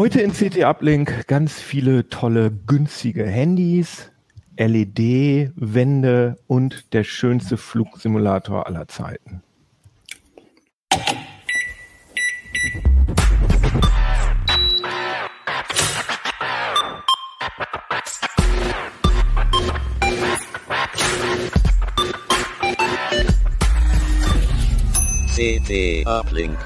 Heute in CT Uplink ganz viele tolle, günstige Handys, LED-Wände und der schönste Flugsimulator aller Zeiten. CT Uplink.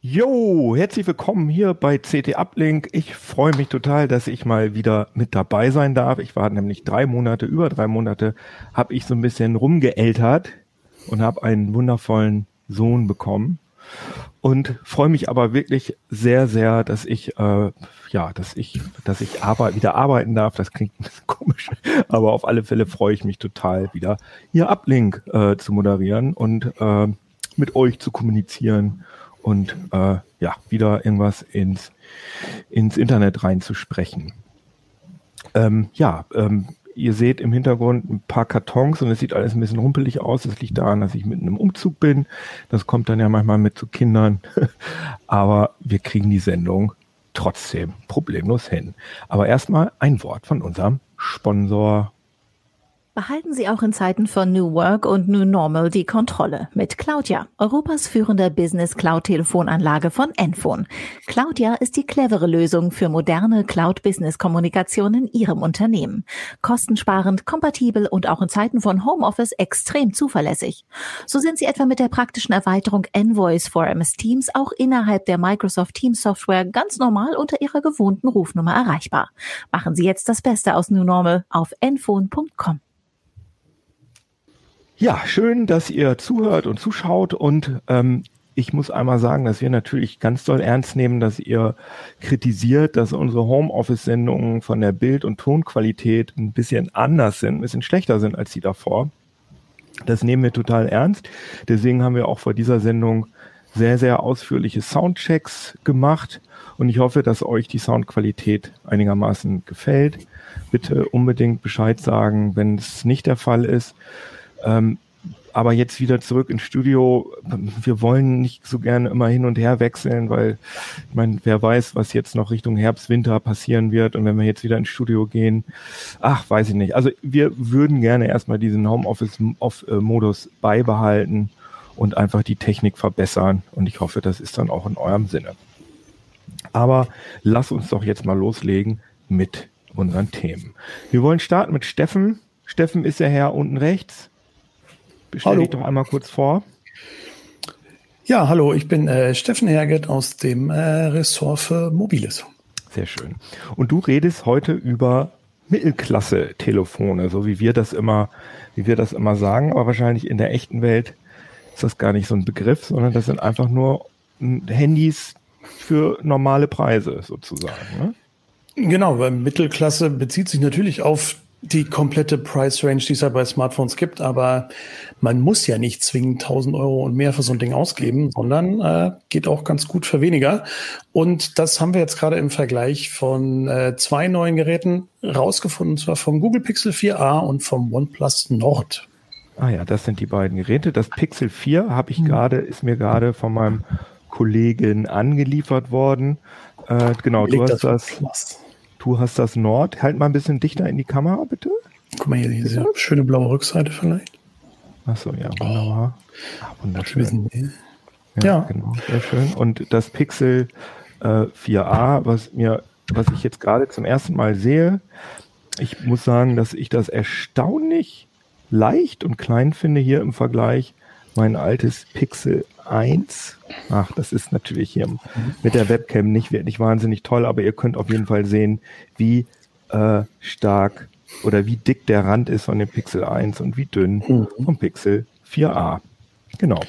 Jo, herzlich willkommen hier bei CT Uplink. Ich freue mich total, dass ich mal wieder mit dabei sein darf. Ich war nämlich drei Monate, über drei Monate, habe ich so ein bisschen rumgeältert und habe einen wundervollen Sohn bekommen und freue mich aber wirklich sehr, sehr, dass ich, äh, ja, dass ich, dass ich arbeit, wieder arbeiten darf. Das klingt ein bisschen komisch, aber auf alle Fälle freue ich mich total, wieder hier Uplink äh, zu moderieren und äh, mit euch zu kommunizieren und äh, ja, wieder irgendwas ins, ins Internet reinzusprechen. Ähm, ja, ähm, ihr seht im Hintergrund ein paar Kartons und es sieht alles ein bisschen rumpelig aus. Das liegt daran, dass ich mitten im Umzug bin. Das kommt dann ja manchmal mit zu Kindern. Aber wir kriegen die Sendung trotzdem problemlos hin. Aber erstmal ein Wort von unserem Sponsor Behalten Sie auch in Zeiten von New Work und New Normal die Kontrolle mit Cloudia, Europas führender Business Cloud Telefonanlage von Enphone. Cloudia ist die clevere Lösung für moderne Cloud Business Kommunikation in Ihrem Unternehmen. Kostensparend, kompatibel und auch in Zeiten von Homeoffice extrem zuverlässig. So sind Sie etwa mit der praktischen Erweiterung Envoice for MS Teams auch innerhalb der Microsoft Teams Software ganz normal unter Ihrer gewohnten Rufnummer erreichbar. Machen Sie jetzt das Beste aus New Normal auf enphone.com. Ja, schön, dass ihr zuhört und zuschaut und ähm, ich muss einmal sagen, dass wir natürlich ganz doll ernst nehmen, dass ihr kritisiert, dass unsere Homeoffice-Sendungen von der Bild- und Tonqualität ein bisschen anders sind, ein bisschen schlechter sind als die davor. Das nehmen wir total ernst. Deswegen haben wir auch vor dieser Sendung sehr, sehr ausführliche Soundchecks gemacht und ich hoffe, dass euch die Soundqualität einigermaßen gefällt. Bitte unbedingt Bescheid sagen, wenn es nicht der Fall ist. Ähm, aber jetzt wieder zurück ins Studio. Wir wollen nicht so gerne immer hin und her wechseln, weil ich meine, wer weiß, was jetzt noch Richtung Herbst, Winter passieren wird. Und wenn wir jetzt wieder ins Studio gehen, ach, weiß ich nicht. Also wir würden gerne erstmal diesen Homeoffice-Modus beibehalten und einfach die Technik verbessern. Und ich hoffe, das ist dann auch in eurem Sinne. Aber lass uns doch jetzt mal loslegen mit unseren Themen. Wir wollen starten mit Steffen. Steffen ist der Herr unten rechts. Stell dich doch einmal kurz vor. Ja, hallo, ich bin äh, Steffen Herget aus dem äh, Ressort für Mobiles. Sehr schön. Und du redest heute über Mittelklasse-Telefone, so wie wir das immer, wie wir das immer sagen, aber wahrscheinlich in der echten Welt ist das gar nicht so ein Begriff, sondern das sind einfach nur hm, Handys für normale Preise sozusagen. Ne? Genau, weil Mittelklasse bezieht sich natürlich auf die komplette Price Range, die es ja bei Smartphones gibt, aber man muss ja nicht zwingend 1000 Euro und mehr für so ein Ding ausgeben, sondern äh, geht auch ganz gut für weniger. Und das haben wir jetzt gerade im Vergleich von äh, zwei neuen Geräten rausgefunden, und zwar vom Google Pixel 4a und vom OnePlus Nord. Ah ja, das sind die beiden Geräte. Das Pixel 4 habe ich hm. gerade, ist mir gerade von meinem Kollegen angeliefert worden. Äh, genau, du hast das. das Du hast das Nord. Halt mal ein bisschen dichter in die Kamera, bitte. Guck mal hier, diese schöne blaue Rückseite vielleicht. Achso, ja, wunderbar. Oh, Ach, wunderschön. Ja, ja, genau, sehr schön. Und das Pixel äh, 4a, was mir, was ich jetzt gerade zum ersten Mal sehe, ich muss sagen, dass ich das erstaunlich leicht und klein finde hier im Vergleich. Mein altes Pixel 1. Ach, das ist natürlich hier mit der Webcam nicht wirklich wahnsinnig toll, aber ihr könnt auf jeden Fall sehen, wie äh, stark oder wie dick der Rand ist von dem Pixel 1 und wie dünn mhm. vom Pixel 4a. Genau.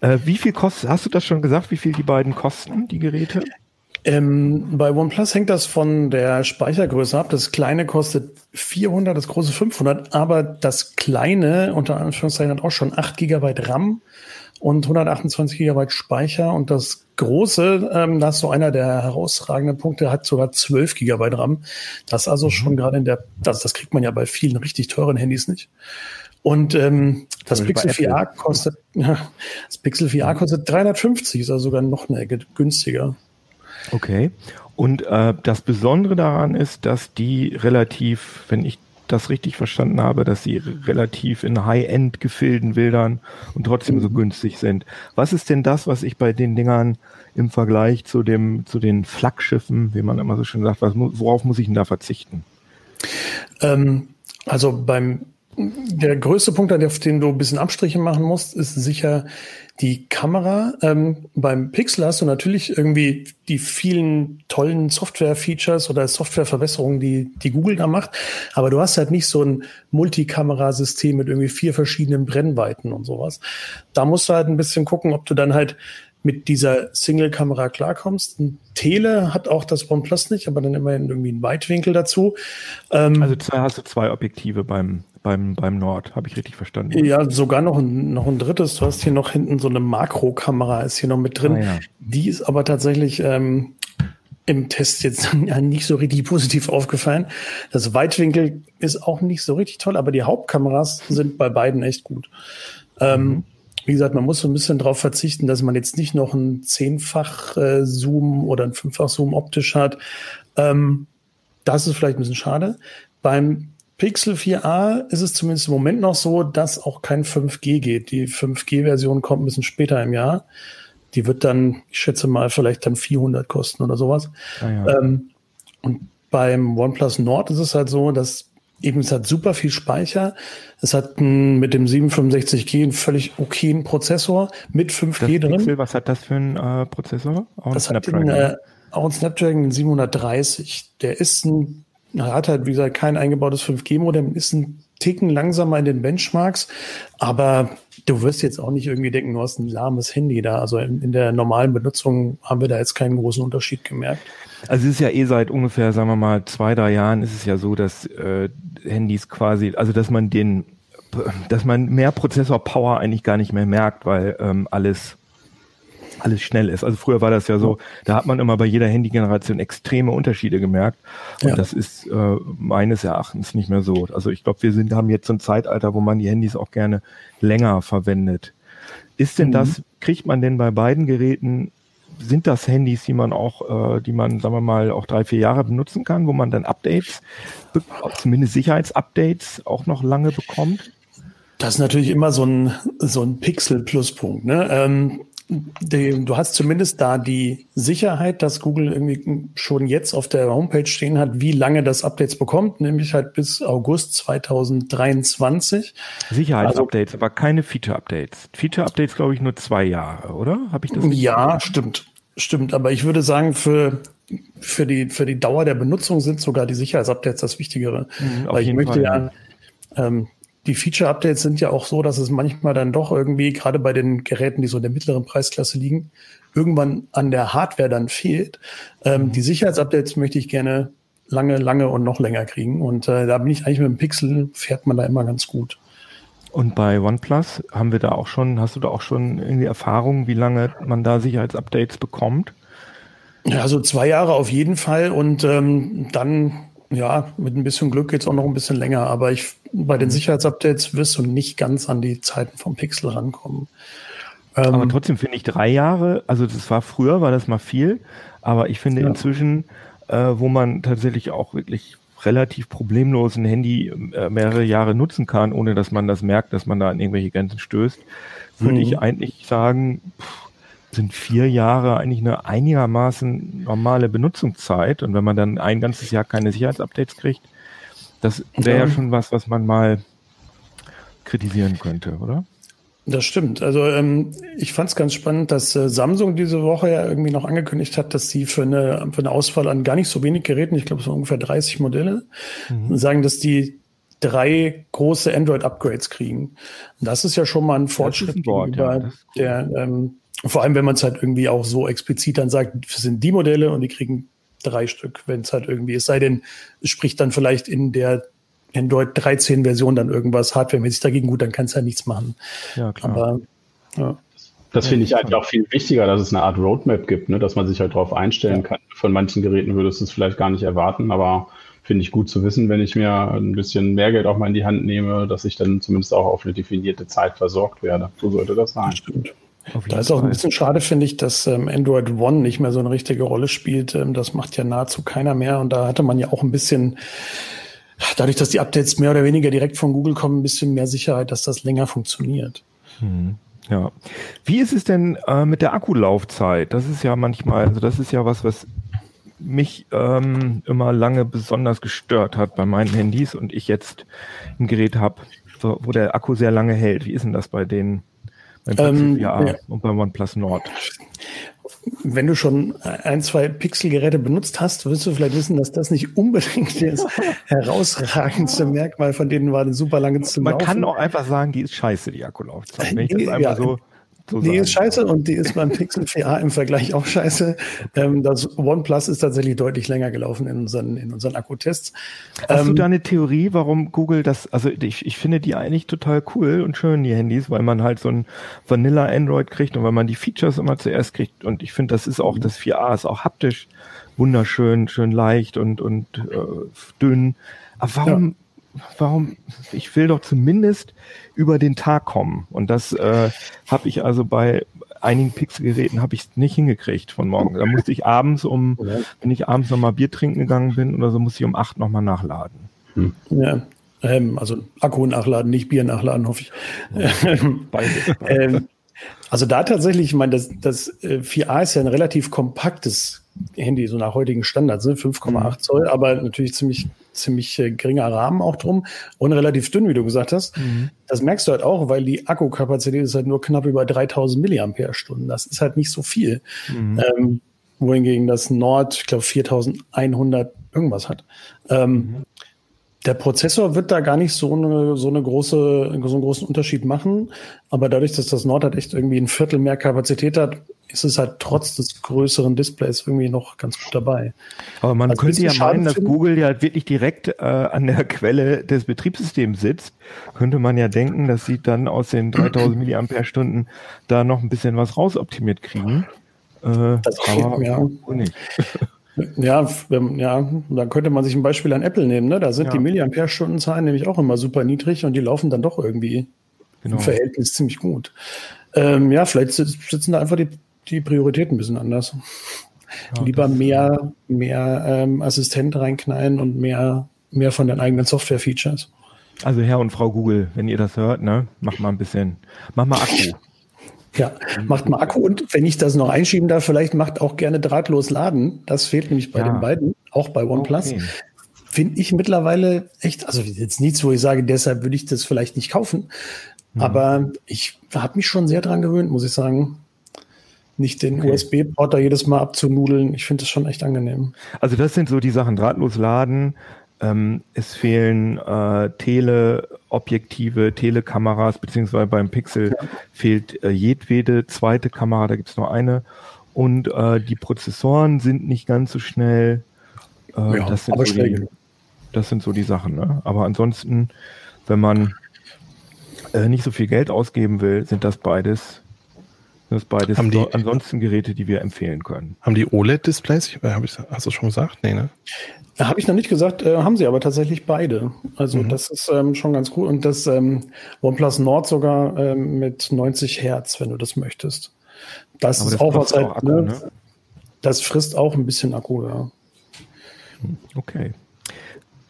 Äh, wie viel kostet, hast du das schon gesagt, wie viel die beiden kosten, die Geräte? Ähm, bei OnePlus hängt das von der Speichergröße ab. Das kleine kostet 400, das große 500, aber das kleine, unter Anführungszeichen, hat auch schon 8 GB RAM und 128 GB Speicher und das große, ähm, das ist so einer der herausragenden Punkte, hat sogar 12 GB RAM. Das ist also mhm. schon gerade in der, das, das kriegt man ja bei vielen richtig teuren Handys nicht. Und ähm, das Pixel 4a kostet, das Pixel 4a kostet 350, ist also sogar noch eine Ecke günstiger. Okay. Und äh, das Besondere daran ist, dass die relativ, wenn ich das richtig verstanden habe, dass sie relativ in High-End-Gefilden wildern und trotzdem so mhm. günstig sind. Was ist denn das, was ich bei den Dingern im Vergleich zu dem, zu den Flaggschiffen, wie man immer so schön sagt, was, worauf muss ich denn da verzichten? Ähm, also beim der größte Punkt, auf den du ein bisschen Abstriche machen musst, ist sicher die Kamera. Ähm, beim Pixel hast du natürlich irgendwie die vielen tollen Software-Features oder Software-Verbesserungen, die, die Google da macht. Aber du hast halt nicht so ein Multikamerasystem mit irgendwie vier verschiedenen Brennweiten und sowas. Da musst du halt ein bisschen gucken, ob du dann halt mit dieser Single-Kamera klarkommst. Ein Tele hat auch das OnePlus nicht, aber dann immerhin irgendwie einen Weitwinkel dazu. Ähm, also zwei, hast du zwei Objektive beim beim, beim Nord, habe ich richtig verstanden. Ja, sogar noch ein, noch ein drittes. Du hast hier noch hinten so eine Makrokamera, ist hier noch mit drin. Ah, ja. Die ist aber tatsächlich ähm, im Test jetzt nicht so richtig positiv aufgefallen. Das Weitwinkel ist auch nicht so richtig toll, aber die Hauptkameras sind bei beiden echt gut. Ähm, mhm. Wie gesagt, man muss so ein bisschen darauf verzichten, dass man jetzt nicht noch ein Zehnfach-Zoom äh, oder ein Fünffach-Zoom optisch hat. Ähm, das ist vielleicht ein bisschen schade. Beim Pixel 4a ist es zumindest im Moment noch so, dass auch kein 5G geht. Die 5G-Version kommt ein bisschen später im Jahr. Die wird dann, ich schätze mal, vielleicht dann 400 kosten oder sowas. Ah, ja. ähm, und beim OnePlus Nord ist es halt so, dass eben es hat super viel Speicher. Es hat ein, mit dem 765G einen völlig okayen Prozessor mit 5G das drin. Pixel, was hat das für ein äh, Prozessor? Auch das hat einen, äh, auch ein Snapdragon 730. Der ist ein hat halt, wie gesagt, kein eingebautes 5G-Modem, ist ein Ticken langsamer in den Benchmarks, aber du wirst jetzt auch nicht irgendwie denken, du hast ein lahmes Handy da. Also in, in der normalen Benutzung haben wir da jetzt keinen großen Unterschied gemerkt. Also es ist ja eh seit ungefähr, sagen wir mal, zwei, drei Jahren ist es ja so, dass äh, Handys quasi, also dass man den, dass man mehr Prozessor-Power eigentlich gar nicht mehr merkt, weil ähm, alles alles schnell ist. Also früher war das ja so, da hat man immer bei jeder Handygeneration extreme Unterschiede gemerkt. Und ja. das ist äh, meines Erachtens nicht mehr so. Also ich glaube, wir sind, haben jetzt so ein Zeitalter, wo man die Handys auch gerne länger verwendet. Ist denn mhm. das, kriegt man denn bei beiden Geräten, sind das Handys, die man auch, äh, die man, sagen wir mal, auch drei, vier Jahre benutzen kann, wo man dann Updates, zumindest Sicherheitsupdates auch noch lange bekommt? Das ist natürlich immer so ein, so ein Pixel-Pluspunkt. Ne? Ähm, die, du hast zumindest da die Sicherheit, dass Google irgendwie schon jetzt auf der Homepage stehen hat, wie lange das Updates bekommt, nämlich halt bis August 2023. Sicherheitsupdates, also, aber keine Feature-Updates. Feature-Updates, glaube ich, nur zwei Jahre, oder? Habe ich das? Ja, gesagt? stimmt. Stimmt, aber ich würde sagen, für, für, die, für die Dauer der Benutzung sind sogar die Sicherheitsupdates das Wichtigere. Mhm, Weil ich möchte Fall, ja, ja. Ähm, die Feature-Updates sind ja auch so, dass es manchmal dann doch irgendwie, gerade bei den Geräten, die so in der mittleren Preisklasse liegen, irgendwann an der Hardware dann fehlt. Ähm, mhm. Die Sicherheitsupdates möchte ich gerne lange, lange und noch länger kriegen. Und äh, da bin ich eigentlich mit dem Pixel, fährt man da immer ganz gut. Und bei OnePlus haben wir da auch schon, hast du da auch schon irgendwie Erfahrung, wie lange man da Sicherheitsupdates bekommt? Ja, so zwei Jahre auf jeden Fall und ähm, dann ja, mit ein bisschen Glück geht's auch noch ein bisschen länger, aber ich, bei den mhm. Sicherheitsupdates wirst du nicht ganz an die Zeiten vom Pixel rankommen. Ähm, aber trotzdem finde ich drei Jahre, also das war früher, war das mal viel, aber ich finde ja. inzwischen, äh, wo man tatsächlich auch wirklich relativ problemlos ein Handy äh, mehrere Jahre nutzen kann, ohne dass man das merkt, dass man da an irgendwelche Grenzen stößt, würde mhm. ich eigentlich sagen, pff, sind vier Jahre eigentlich eine einigermaßen normale Benutzungszeit. Und wenn man dann ein ganzes Jahr keine Sicherheitsupdates kriegt, das wäre ja schon was, was man mal kritisieren könnte, oder? Das stimmt. Also ähm, ich fand es ganz spannend, dass äh, Samsung diese Woche ja irgendwie noch angekündigt hat, dass sie für eine, für eine Auswahl an gar nicht so wenig Geräten, ich glaube es waren ungefähr 30 Modelle, mhm. sagen, dass die drei große Android-Upgrades kriegen. Und das ist ja schon mal ein Fortschritt ein Wort, gegenüber ja, der ähm, vor allem, wenn man es halt irgendwie auch so explizit dann sagt, das sind die Modelle und die kriegen drei Stück, wenn es halt irgendwie, es sei denn, es spricht dann vielleicht in der Android 13 Version dann irgendwas hardwaremäßig dagegen, gut, dann kannst du ja nichts machen. Ja, klar. Aber, ja. Das finde ich eigentlich auch viel wichtiger, dass es eine Art Roadmap gibt, ne? dass man sich halt darauf einstellen ja. kann. Von manchen Geräten würdest du es vielleicht gar nicht erwarten, aber finde ich gut zu wissen, wenn ich mir ein bisschen mehr Geld auch mal in die Hand nehme, dass ich dann zumindest auch auf eine definierte Zeit versorgt werde. So sollte das sein. Stimmt. Da ist auch ein bisschen schade, finde ich, dass ähm, Android One nicht mehr so eine richtige Rolle spielt. Ähm, das macht ja nahezu keiner mehr. Und da hatte man ja auch ein bisschen, dadurch, dass die Updates mehr oder weniger direkt von Google kommen, ein bisschen mehr Sicherheit, dass das länger funktioniert. Hm. Ja. Wie ist es denn äh, mit der Akkulaufzeit? Das ist ja manchmal, also das ist ja was, was mich ähm, immer lange besonders gestört hat bei meinen Handys und ich jetzt ein Gerät habe, wo, der Akku sehr lange hält. Wie ist denn das bei den beim ähm, ja, und beim OnePlus Nord? Wenn du schon ein, zwei Pixelgeräte benutzt hast, wirst du vielleicht wissen, dass das nicht unbedingt das herausragendste Merkmal von denen war, eine super lange zu Man laufen. kann auch einfach sagen, die ist scheiße, die Akkulaufzeit. Wenn ich das einfach ja, so so die ist scheiße und die ist beim Pixel 4a im Vergleich auch scheiße. Ähm, das OnePlus ist tatsächlich deutlich länger gelaufen in unseren, in unseren Akkutests. Hast ähm, du da eine Theorie, warum Google das, also ich, ich finde die eigentlich total cool und schön, die Handys, weil man halt so ein Vanilla Android kriegt und weil man die Features immer zuerst kriegt. Und ich finde, das ist auch, das 4a ist auch haptisch wunderschön, schön leicht und, und äh, dünn. Aber warum, warum, ich will doch zumindest über den Tag kommen. Und das äh, habe ich also bei einigen Pixelgeräten habe ich nicht hingekriegt von morgen. Da musste ich abends um, ja. wenn ich abends nochmal Bier trinken gegangen bin oder so, musste ich um acht nochmal nachladen. Hm. Ja, ähm, also Akku nachladen, nicht Bier nachladen, hoffe ich. Beide. ähm, also da tatsächlich, ich meine, das, das 4A äh, ist ja ein relativ kompaktes Handy, so nach heutigen Standards, ne? 5,8 mhm. Zoll, aber natürlich ziemlich, ziemlich äh, geringer Rahmen auch drum und relativ dünn, wie du gesagt hast. Mhm. Das merkst du halt auch, weil die Akkukapazität ist halt nur knapp über 3000 Milliampere-Stunden. Das ist halt nicht so viel. Mhm. Ähm, wohingegen das Nord, ich glaube, 4100 irgendwas hat. Ähm, mhm. Der Prozessor wird da gar nicht so eine, so eine große, so einen großen Unterschied machen. Aber dadurch, dass das Nord halt echt irgendwie ein Viertel mehr Kapazität hat, ist es halt trotz des größeren Displays irgendwie noch ganz gut dabei. Aber man also könnte ja meinen, dass Google ja wirklich direkt äh, an der Quelle des Betriebssystems sitzt. Könnte man ja denken, dass sie dann aus den 3000 Milliampere-Stunden da noch ein bisschen was rausoptimiert kriegen. Äh, das aber ja. nicht. Ja, ja, dann könnte man sich ein Beispiel an Apple nehmen. Ne? Da sind ja. die Milliampere-Stundenzahlen nämlich auch immer super niedrig und die laufen dann doch irgendwie genau. im Verhältnis ziemlich gut. Ähm, ja, vielleicht sitzen da einfach die, die Prioritäten ein bisschen anders. Ja, Lieber mehr, mehr ähm, Assistent reinknallen und mehr, mehr von den eigenen Software-Features. Also Herr und Frau Google, wenn ihr das hört, ne, macht mal ein bisschen, mach mal Akku. Ja, macht mal Akku und wenn ich das noch einschieben darf, vielleicht macht auch gerne drahtlos laden. Das fehlt nämlich bei ja. den beiden, auch bei OnePlus. Okay. Finde ich mittlerweile echt, also jetzt nichts, wo ich sage, deshalb würde ich das vielleicht nicht kaufen. Mhm. Aber ich habe mich schon sehr dran gewöhnt, muss ich sagen. Nicht den okay. USB-Port da jedes Mal abzunudeln. Ich finde das schon echt angenehm. Also das sind so die Sachen, drahtlos laden, ähm, es fehlen äh, Teleobjektive, Telekameras, beziehungsweise beim Pixel ja. fehlt äh, jedwede zweite Kamera, da gibt es nur eine. Und äh, die Prozessoren sind nicht ganz so schnell. Äh, ja, das, sind so die, das sind so die Sachen. Ne? Aber ansonsten, wenn man äh, nicht so viel Geld ausgeben will, sind das beides das beides haben die, ansonsten Geräte, die wir empfehlen können. Haben die OLED-Displays? Hast du schon gesagt? Nee, ne? Habe ich noch nicht gesagt, äh, haben sie aber tatsächlich beide. Also mhm. das ist ähm, schon ganz cool. Und das ähm, OnePlus Nord sogar ähm, mit 90 Hertz, wenn du das möchtest. Das aber ist das auch was halt, Akku, ne? ne? Das frisst auch ein bisschen Akku, ja. Hm, okay.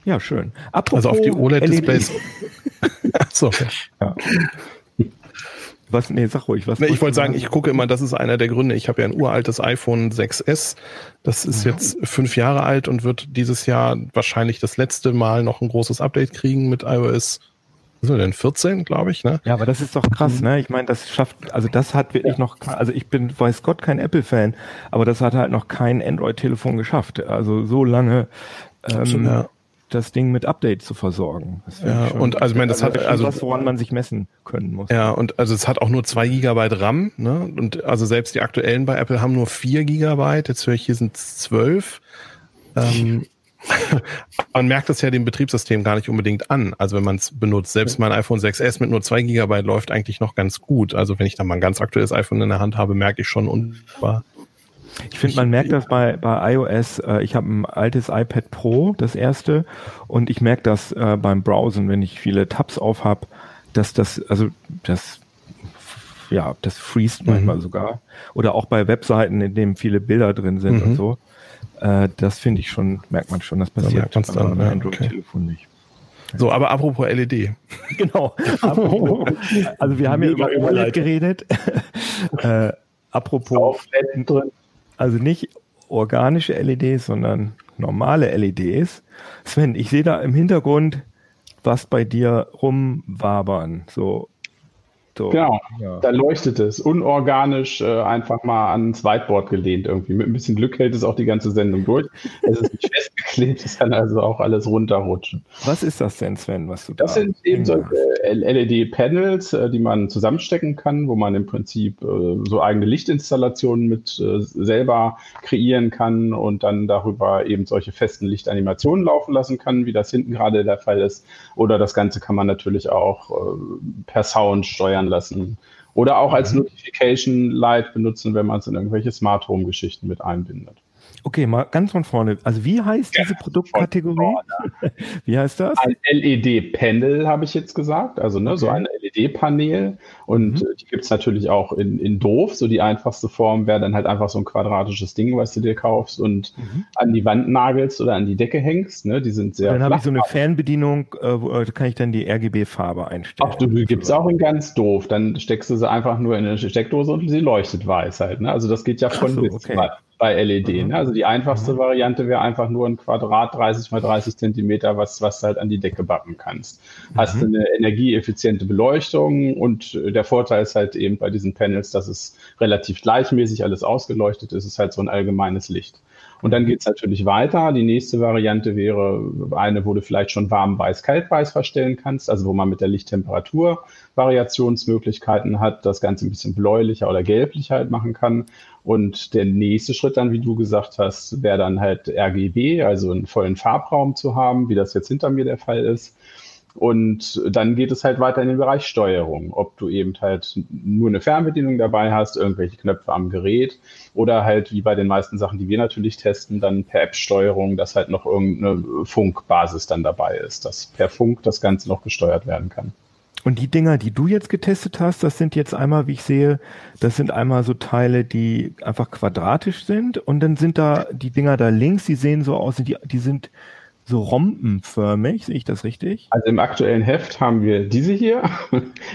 Ja, schön. Apropos also auf die OLED-Displays. Achso, okay. ja. Was? Nee, sag ruhig. Was nee, ich wollte sagen, ich gucke immer, das ist einer der Gründe. Ich habe ja ein uraltes iPhone 6S. Das ist ja. jetzt fünf Jahre alt und wird dieses Jahr wahrscheinlich das letzte Mal noch ein großes Update kriegen mit iOS was ist denn 14, glaube ich, ne? Ja, aber das ist doch krass, ne? Ich meine, das schafft, also das hat wirklich ja. noch, also ich bin, weiß Gott, kein Apple-Fan, aber das hat halt noch kein Android-Telefon geschafft. Also so lange ähm, ja das Ding mit Updates zu versorgen. Ja, und also ich meine, das also hat also was, woran man sich messen können muss. Ja, und also es hat auch nur zwei Gigabyte RAM, ne? Und also selbst die aktuellen bei Apple haben nur vier Gigabyte. Jetzt höre ich, hier sind zwölf. Ähm, man merkt das ja dem Betriebssystem gar nicht unbedingt an. Also wenn man es benutzt, selbst mein iPhone 6S mit nur zwei Gigabyte läuft eigentlich noch ganz gut. Also wenn ich da mal ein ganz aktuelles iPhone in der Hand habe, merke ich schon unwahr, Ich finde, man merkt das bei, bei iOS. Äh, ich habe ein altes iPad Pro, das erste, und ich merke das äh, beim Browsen, wenn ich viele Tabs auf habe, dass das, also das, ja, das freest mhm. manchmal sogar. Oder auch bei Webseiten, in denen viele Bilder drin sind mhm. und so. Äh, das finde ich schon, merkt man schon, das passiert ja, beim ja, Android-Telefon okay. nicht. So, aber apropos LED. Genau. Apropos, also wir haben ja über OLED geredet. äh, apropos, also nicht organische LEDs, sondern normale LEDs. Sven, ich sehe da im Hintergrund was bei dir rumwabern. So so, genau, ja. da leuchtet es. Unorganisch äh, einfach mal ans Whiteboard gelehnt irgendwie. Mit ein bisschen Glück hält es auch die ganze Sendung durch. Es ist nicht festgeklebt, es kann also auch alles runterrutschen. Was ist das denn, Sven, was du Das da sind eben solche LED-Panels, äh, die man zusammenstecken kann, wo man im Prinzip äh, so eigene Lichtinstallationen mit äh, selber kreieren kann und dann darüber eben solche festen Lichtanimationen laufen lassen kann, wie das hinten gerade der Fall ist. Oder das Ganze kann man natürlich auch äh, per Sound steuern steuern lassen. Oder auch als mhm. Notification Light benutzen, wenn man es in irgendwelche Smart Home Geschichten mit einbindet. Okay, mal ganz von vorne. Also wie heißt diese Produktkategorie? wie heißt das? Ein LED-Panel habe ich jetzt gesagt, also ne, okay. so ein LED-Panel. Und mhm. die gibt es natürlich auch in, in doof. So die einfachste Form wäre dann halt einfach so ein quadratisches Ding, was du dir kaufst und mhm. an die Wand nagelst oder an die Decke hängst. Ne? Die sind sehr. dann habe ich so eine Fernbedienung, äh, wo äh, kann ich dann die RGB-Farbe einstellen. Ach, du gibt es auch in ganz doof. Dann steckst du sie einfach nur in eine Steckdose und sie leuchtet weiß halt. Ne? Also das geht ja von so, bis okay. Mal bei LED. Mhm. Ne? Also die einfachste mhm. Variante wäre einfach nur ein Quadrat 30 mal 30 Zentimeter, was, was du halt an die Decke backen kannst. Mhm. Hast eine energieeffiziente Beleuchtung und der Vorteil ist halt eben bei diesen Panels, dass es relativ gleichmäßig alles ausgeleuchtet ist. Es ist halt so ein allgemeines Licht. Und dann geht es natürlich weiter. Die nächste Variante wäre eine, wo du vielleicht schon warm weiß, kalt weiß verstellen kannst, also wo man mit der Lichttemperatur Variationsmöglichkeiten hat, das Ganze ein bisschen bläulicher oder gelblicher halt machen kann. Und der nächste Schritt dann, wie du gesagt hast, wäre dann halt RGB, also einen vollen Farbraum zu haben, wie das jetzt hinter mir der Fall ist. Und dann geht es halt weiter in den Bereich Steuerung, ob du eben halt nur eine Fernbedienung dabei hast, irgendwelche Knöpfe am Gerät oder halt wie bei den meisten Sachen, die wir natürlich testen, dann per App-Steuerung, dass halt noch irgendeine Funkbasis dann dabei ist, dass per Funk das Ganze noch gesteuert werden kann. Und die Dinger, die du jetzt getestet hast, das sind jetzt einmal, wie ich sehe, das sind einmal so Teile, die einfach quadratisch sind und dann sind da die Dinger da links, die sehen so aus, die, die sind so rompenförmig, sehe ich das richtig? Also im aktuellen Heft haben wir diese hier.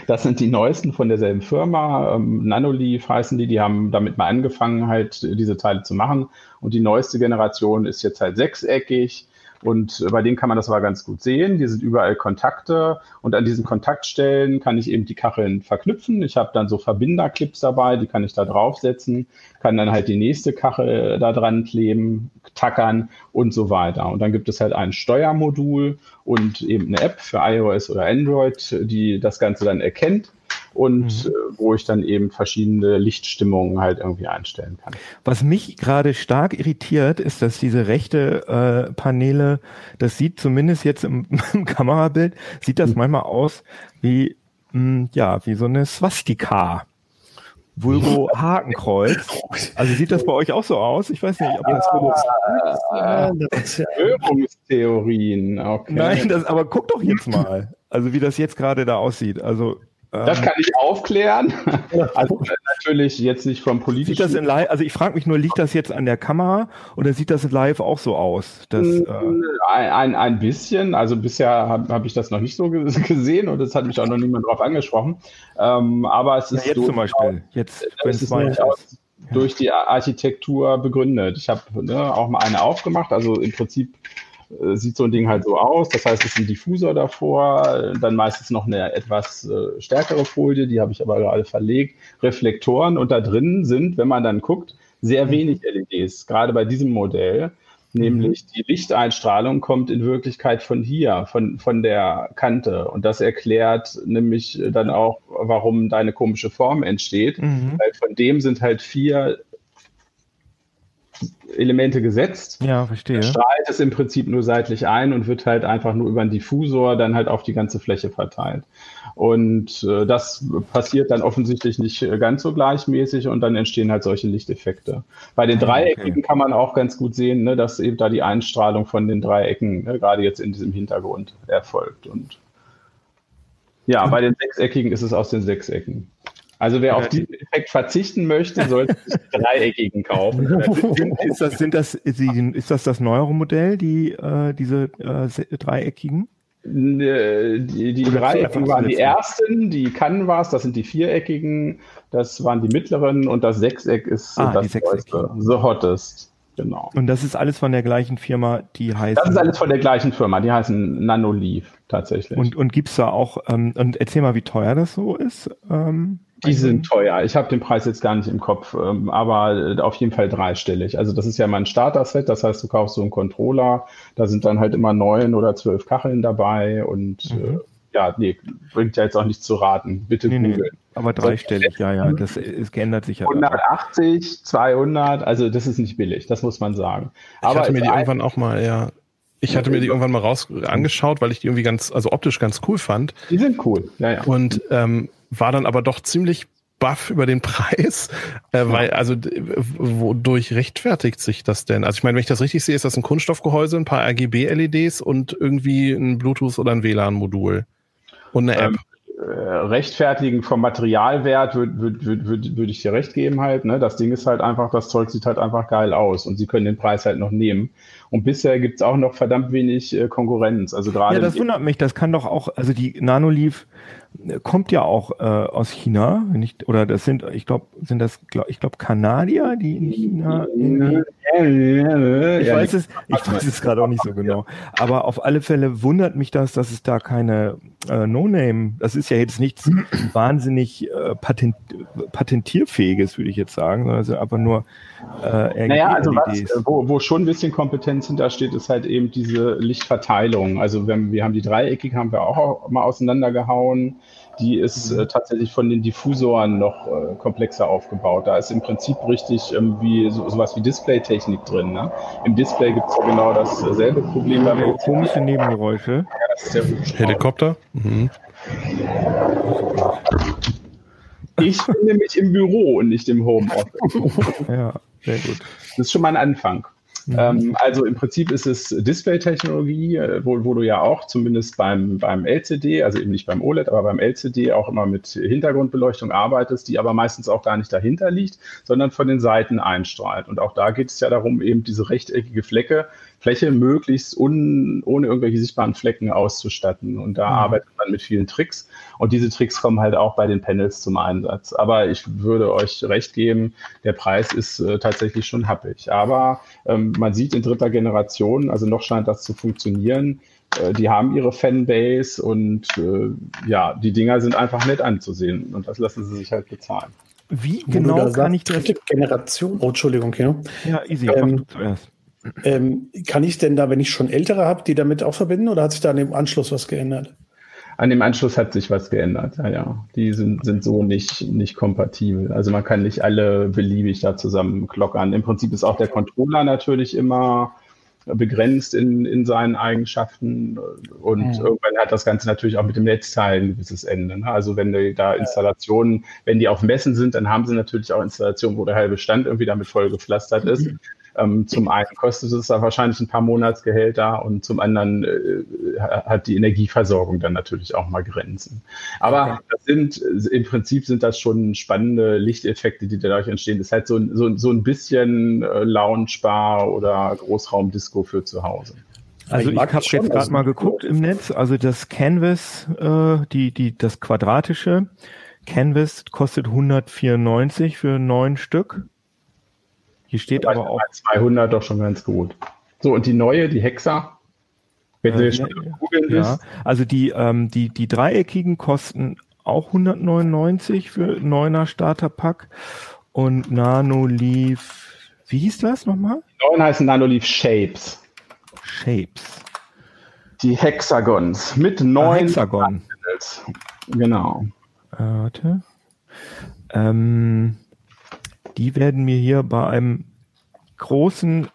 Das sind die neuesten von derselben Firma. Ähm, Nanoleaf heißen die, die haben damit mal angefangen, halt diese Teile zu machen. Und die neueste Generation ist jetzt halt sechseckig und bei denen kann man das aber ganz gut sehen. Die sind überall Kontakte und an diesen Kontaktstellen kann ich eben die Kacheln verknüpfen. Ich habe dann so Verbinderclips dabei, die kann ich da draufsetzen, kann dann halt die nächste Kachel da dran kleben, tackern und so weiter. Und dann gibt es halt ein Steuermodul und eben eine App für iOS oder Android, die das Ganze dann erkennt und mhm. äh, wo ich dann eben verschiedene Lichtstimmungen halt irgendwie einstellen kann. Was mich gerade stark irritiert, ist, dass diese rechte äh, Paneele, das sieht zumindest jetzt im, im Kamerabild, sieht das mhm. manchmal aus wie, mh, hm, ja, wie so eine Swastika. Vulgo Hakenkreuz. Also sieht das bei euch auch so aus? Ich weiß nicht, ob das benutzt. Ah, Verschwörungstheorien, okay. Nein, das, aber guck doch jetzt mal, also wie das jetzt gerade da aussieht. Also das kann ich aufklären. Also natürlich jetzt nicht vom politischen. Sieht das in live, also ich frage mich nur, liegt das jetzt an der Kamera oder sieht das live auch so aus? Dass, äh ein, ein, ein bisschen. Also bisher habe hab ich das noch nicht so gesehen und es hat mich auch noch niemand drauf angesprochen. Ähm, aber es ist ja, jetzt zum Beispiel. Jetzt, wenn es durchaus durch die Architektur begründet. Ich habe ne, auch mal eine aufgemacht. Also im Prinzip äh, sieht so ein Ding halt so aus. Das heißt, es ist ein Diffusor davor, dann meistens noch eine etwas äh, stärkere Folie, die habe ich aber gerade verlegt, Reflektoren und da drin sind, wenn man dann guckt, sehr mhm. wenig LEDs, gerade bei diesem Modell. Nämlich mhm. die Lichteinstrahlung kommt in Wirklichkeit von hier, von, von der Kante. Und das erklärt nämlich dann auch, warum deine komische Form entsteht. Mhm. Weil von dem sind halt vier Elemente gesetzt. Ja, verstehe. Strahlt es im Prinzip nur seitlich ein und wird halt einfach nur über einen Diffusor dann halt auf die ganze Fläche verteilt. Und äh, das passiert dann offensichtlich nicht ganz so gleichmäßig und dann entstehen halt solche Lichteffekte. Bei den ah, Dreieckigen okay. kann man auch ganz gut sehen, ne, dass eben da die Einstrahlung von den Dreiecken ne, gerade jetzt in diesem Hintergrund erfolgt. Und ja, bei den Sechseckigen ist es aus den Sechsecken. Also wer auf diesen Effekt verzichten möchte, sollte sich dreieckigen kaufen. ist, das, sind das, ist das das neuere Modell, die, äh, diese äh, dreieckigen? Die, die dreieckigen waren die ersten, die Canvas, das sind die viereckigen, das waren die mittleren und das Sechseck ist ah, das neueste, The Hottest. Genau. Und das ist alles von der gleichen Firma, die heißt. Das ist alles von der gleichen Firma, die heißen Nanoleaf tatsächlich. Und, und gibt es da auch, ähm, und erzähl mal, wie teuer das so ist. Ähm, die sind teuer. Ich habe den Preis jetzt gar nicht im Kopf, ähm, aber äh, auf jeden Fall dreistellig. Also das ist ja mein Starter-Set, das heißt, du kaufst so einen Controller, da sind dann halt immer neun oder zwölf Kacheln dabei und mhm. äh, ja, nee, bringt ja jetzt auch nicht zu raten. Bitte nee, googeln. Nee, aber dreistellig, ja, ja, das es geändert sich ja. 180, 200, also das ist nicht billig, das muss man sagen. Ich aber hatte mir die irgendwann auch mal, ja, ich hatte mir die irgendwann mal raus angeschaut, weil ich die irgendwie ganz, also optisch ganz cool fand. Die sind cool, ja, ja. Und ähm, war dann aber doch ziemlich baff über den Preis, äh, weil also wodurch rechtfertigt sich das denn? Also ich meine, wenn ich das richtig sehe, ist das ein Kunststoffgehäuse, ein paar RGB-LEDs und irgendwie ein Bluetooth oder ein WLAN-Modul und eine App. Ähm, äh, rechtfertigen vom Materialwert würde würd, würd, würd, würd ich dir recht geben halt. Ne? Das Ding ist halt einfach, das Zeug sieht halt einfach geil aus und sie können den Preis halt noch nehmen. Und bisher gibt es auch noch verdammt wenig äh, Konkurrenz. Also gerade. Ja, das wundert mich. Das kann doch auch, also die Nanoleaf kommt ja auch äh, aus China, nicht, oder das sind, ich glaube, sind das, glaub, ich glaube, Kanadier, die in China. In, ich weiß es, ich weiß es gerade auch nicht so genau. Aber auf alle Fälle wundert mich das, dass es da keine äh, No-Name, das ist ja jetzt nichts wahnsinnig äh, patent, patentierfähiges, würde ich jetzt sagen, sondern es ist einfach nur äh, Naja, also was, wo, wo schon ein bisschen Kompetenz hintersteht, ist halt eben diese Lichtverteilung. Also wenn, wir haben die dreieckig, haben wir auch mal auseinandergehauen. Die ist mhm. äh, tatsächlich von den Diffusoren noch äh, komplexer aufgebaut. Da ist im Prinzip richtig ähm, wie so, sowas wie Displaytechnik drin. Ne? Im Display gibt es ja genau dasselbe Problem. Ja, komische Nebengeräusche. Ja, Helikopter? Mhm. Ich bin nämlich im Büro und nicht im Homeoffice. ja, sehr gut. Das ist schon mal ein Anfang. Mhm. Ähm, also im Prinzip ist es Display-Technologie, äh, wo, wo, du ja auch zumindest beim, beim LCD, also eben nicht beim OLED, aber beim LCD auch immer mit Hintergrundbeleuchtung arbeitest, die aber meistens auch gar nicht dahinter liegt, sondern von den Seiten einstrahlt. Und auch da geht es ja darum, eben diese rechteckige Flecke Fläche möglichst un, ohne irgendwelche sichtbaren Flecken auszustatten. Und da mhm. arbeitet man mit vielen Tricks. Und diese Tricks kommen halt auch bei den Panels zum Einsatz. Aber ich würde euch recht geben, der Preis ist äh, tatsächlich schon happig. Aber ähm, man sieht in dritter Generation, also noch scheint das zu funktionieren. Äh, die haben ihre Fanbase und äh, ja, die Dinger sind einfach nett anzusehen. Und das lassen sie sich halt bezahlen. Wie genau kann ich das? Generation. Oh, Entschuldigung, Kino. Ja, easy. Ähm, zuerst. Ähm, kann ich denn da, wenn ich schon ältere habe, die damit auch verbinden oder hat sich da an dem Anschluss was geändert? An dem Anschluss hat sich was geändert, ja, ja. Die sind, sind so nicht, nicht kompatibel. Also man kann nicht alle beliebig da zusammen klockern. Im Prinzip ist auch der Controller natürlich immer begrenzt in, in seinen Eigenschaften und ja. irgendwann hat das Ganze natürlich auch mit dem Netzteil ein gewisses Ende. Ne? Also wenn die da Installationen, wenn die auf Messen sind, dann haben sie natürlich auch Installationen, wo der halbe Stand irgendwie damit voll gepflastert ist. Mhm. Ähm, zum einen kostet es da wahrscheinlich ein paar Monatsgehälter und zum anderen äh, hat die Energieversorgung dann natürlich auch mal Grenzen. Aber okay. das sind im Prinzip sind das schon spannende Lichteffekte, die dadurch entstehen. Das ist halt so, so, so ein bisschen äh, Loungebar oder Großraumdisco für zu Hause. Also ich, ich habe jetzt gerade mal geguckt im Netz. Also das Canvas, äh, die, die, das quadratische Canvas kostet 194 für neun Stück. Hier steht aber auch. 200 doch schon ganz gut. So, und die neue, die Hexa, wenn äh, ja, googeln ja. Also die, ähm, die, die dreieckigen kosten auch 199 für neuner Starterpack und Nanoleaf, wie hieß das nochmal? Die neuen heißen Nanoleaf Shapes. Shapes. Die Hexagons mit neun. Ah, Hexagon. Genau. Äh, warte. Ähm, die werden mir hier bei einem großen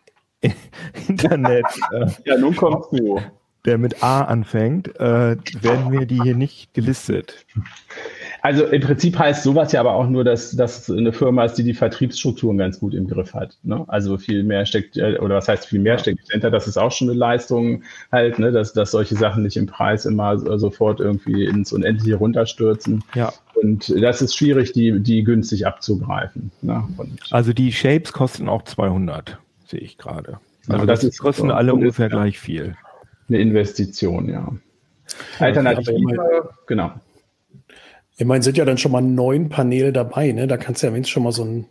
Internet. Äh, ja, nun kommst du der mit A anfängt, äh, werden wir die hier nicht gelistet. Also im Prinzip heißt sowas ja aber auch nur, dass das eine Firma ist, die die Vertriebsstrukturen ganz gut im Griff hat. Ne? Also viel mehr steckt, äh, oder was heißt viel mehr steckt dahinter, das ist auch schon eine Leistung halt, ne? dass, dass solche Sachen nicht im Preis immer sofort irgendwie ins Unendliche runterstürzen. Ja. Und das ist schwierig, die, die günstig abzugreifen. Ne? also die Shapes kosten auch 200, sehe ich gerade. Also ja, das, das ist, kosten so, alle ungefähr ist, gleich viel eine Investition, ja. Alternative, genau. Ich meine, sind ja dann schon mal neun Paneele dabei, ne? Da kannst du ja wenigstens schon mal so ein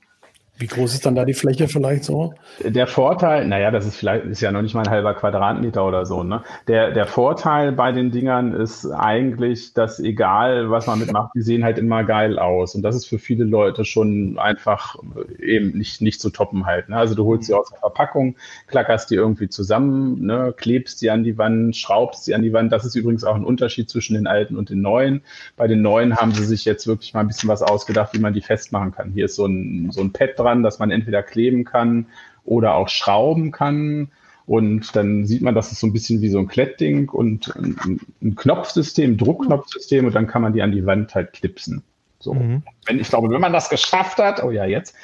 wie groß ist dann da die Fläche vielleicht so? Der Vorteil, naja, das ist vielleicht, ist ja noch nicht mal ein halber Quadratmeter oder so, ne? Der, der Vorteil bei den Dingern ist eigentlich, dass egal, was man mitmacht, die sehen halt immer geil aus. Und das ist für viele Leute schon einfach eben nicht, nicht zu toppen halt, ne? Also du holst sie aus der Verpackung, klackerst die irgendwie zusammen, ne? Klebst die an die Wand, schraubst sie an die Wand. Das ist übrigens auch ein Unterschied zwischen den alten und den neuen. Bei den neuen haben sie sich jetzt wirklich mal ein bisschen was ausgedacht, wie man die festmachen kann. Hier ist so ein, so ein Pad dran dran, dass man entweder kleben kann oder auch schrauben kann. Und dann sieht man, das ist so ein bisschen wie so ein Klettding und ein, ein Knopfsystem, Druckknopfsystem und dann kann man die an die Wand halt klipsen. So. Mhm. Wenn, ich glaube, wenn man das geschafft hat, oh ja, jetzt,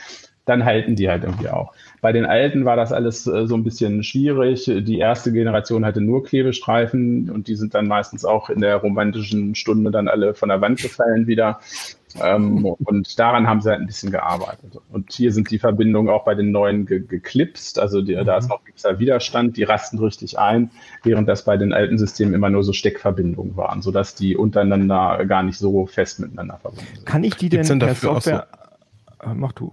dann halten die halt irgendwie auch. Bei den alten war das alles äh, so ein bisschen schwierig. Die erste Generation hatte nur Klebestreifen und die sind dann meistens auch in der romantischen Stunde dann alle von der Wand gefallen wieder. Ähm, und daran haben sie halt ein bisschen gearbeitet. Und hier sind die Verbindungen auch bei den neuen ge geklipst. Also die, mhm. da ist mhm. noch gewisser Widerstand, die rasten richtig ein, während das bei den alten Systemen immer nur so Steckverbindungen waren, sodass die untereinander gar nicht so fest miteinander verbunden sind. Kann ich die denn, denn per Software... So? Äh, mach du.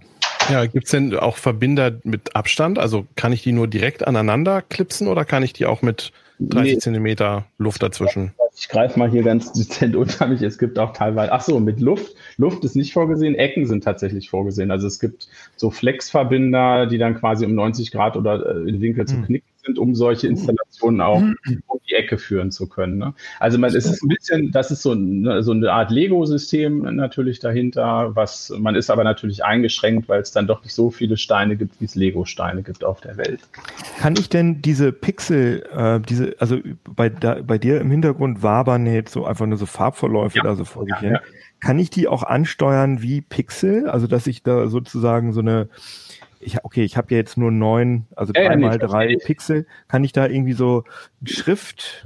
Ja, gibt's denn auch Verbinder mit Abstand? Also kann ich die nur direkt aneinander klipsen oder kann ich die auch mit 30 nee. Zentimeter Luft dazwischen? Ich greife mal hier ganz dezent unter mich. Es gibt auch teilweise, ach so, mit Luft. Luft ist nicht vorgesehen, Ecken sind tatsächlich vorgesehen. Also es gibt so Flexverbinder, die dann quasi um 90 Grad oder äh, in Winkel zu hm. knicken sind, um solche Installationen auch um die Ecke führen zu können. Ne? Also man, es ist ein bisschen, das ist so, eine, so eine Art Lego-System natürlich dahinter, was man ist aber natürlich eingeschränkt, weil es dann doch nicht so viele Steine gibt, wie es Lego-Steine gibt auf der Welt. Kann ich denn diese Pixel, äh, diese, also bei, da, bei dir im Hintergrund wabern jetzt so einfach nur so Farbverläufe ja. da so vor sich hin. Ja. Kann ich die auch ansteuern wie Pixel? Also dass ich da sozusagen so eine ich, okay, ich habe ja jetzt nur neun, also drei ja, mal drei Pixel. Kann ich da irgendwie so Schrift,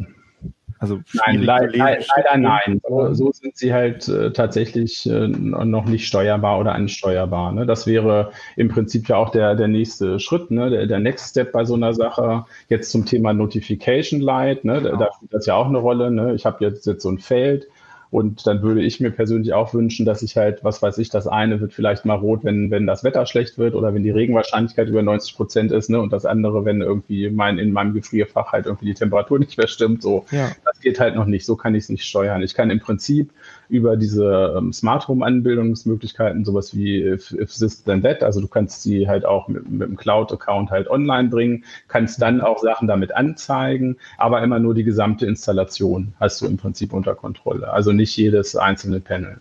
also nein, le le leider nein. So, so, sind sie halt äh, tatsächlich äh, noch nicht steuerbar oder ansteuerbar. Ne? Das wäre im Prinzip ja auch der, der nächste Schritt, ne? der, der Next Step bei so einer Sache. Jetzt zum Thema Notification Light, ne? Genau. da spielt das ja auch eine Rolle. Ne? Ich habe jetzt, jetzt so ein Feld und dann würde ich mir persönlich auch wünschen, dass ich halt, was weiß ich, das eine wird vielleicht mal rot, wenn, wenn das Wetter schlecht wird oder wenn die Regenwahrscheinlichkeit über 90 Prozent ist, ne? Und das andere, wenn irgendwie mein, in meinem Gefrierfach halt irgendwie die Temperatur nicht mehr stimmt. So, ja. das geht halt noch nicht. So kann ich es nicht steuern. Ich kann im Prinzip über diese ähm, Smart Home Anbindungsmöglichkeiten, sowas wie if, if this then that, also du kannst sie halt auch mit, mit dem Cloud Account halt online bringen, kannst dann auch Sachen damit anzeigen, aber immer nur die gesamte Installation hast du im Prinzip unter Kontrolle. Also nicht jedes einzelne Panel.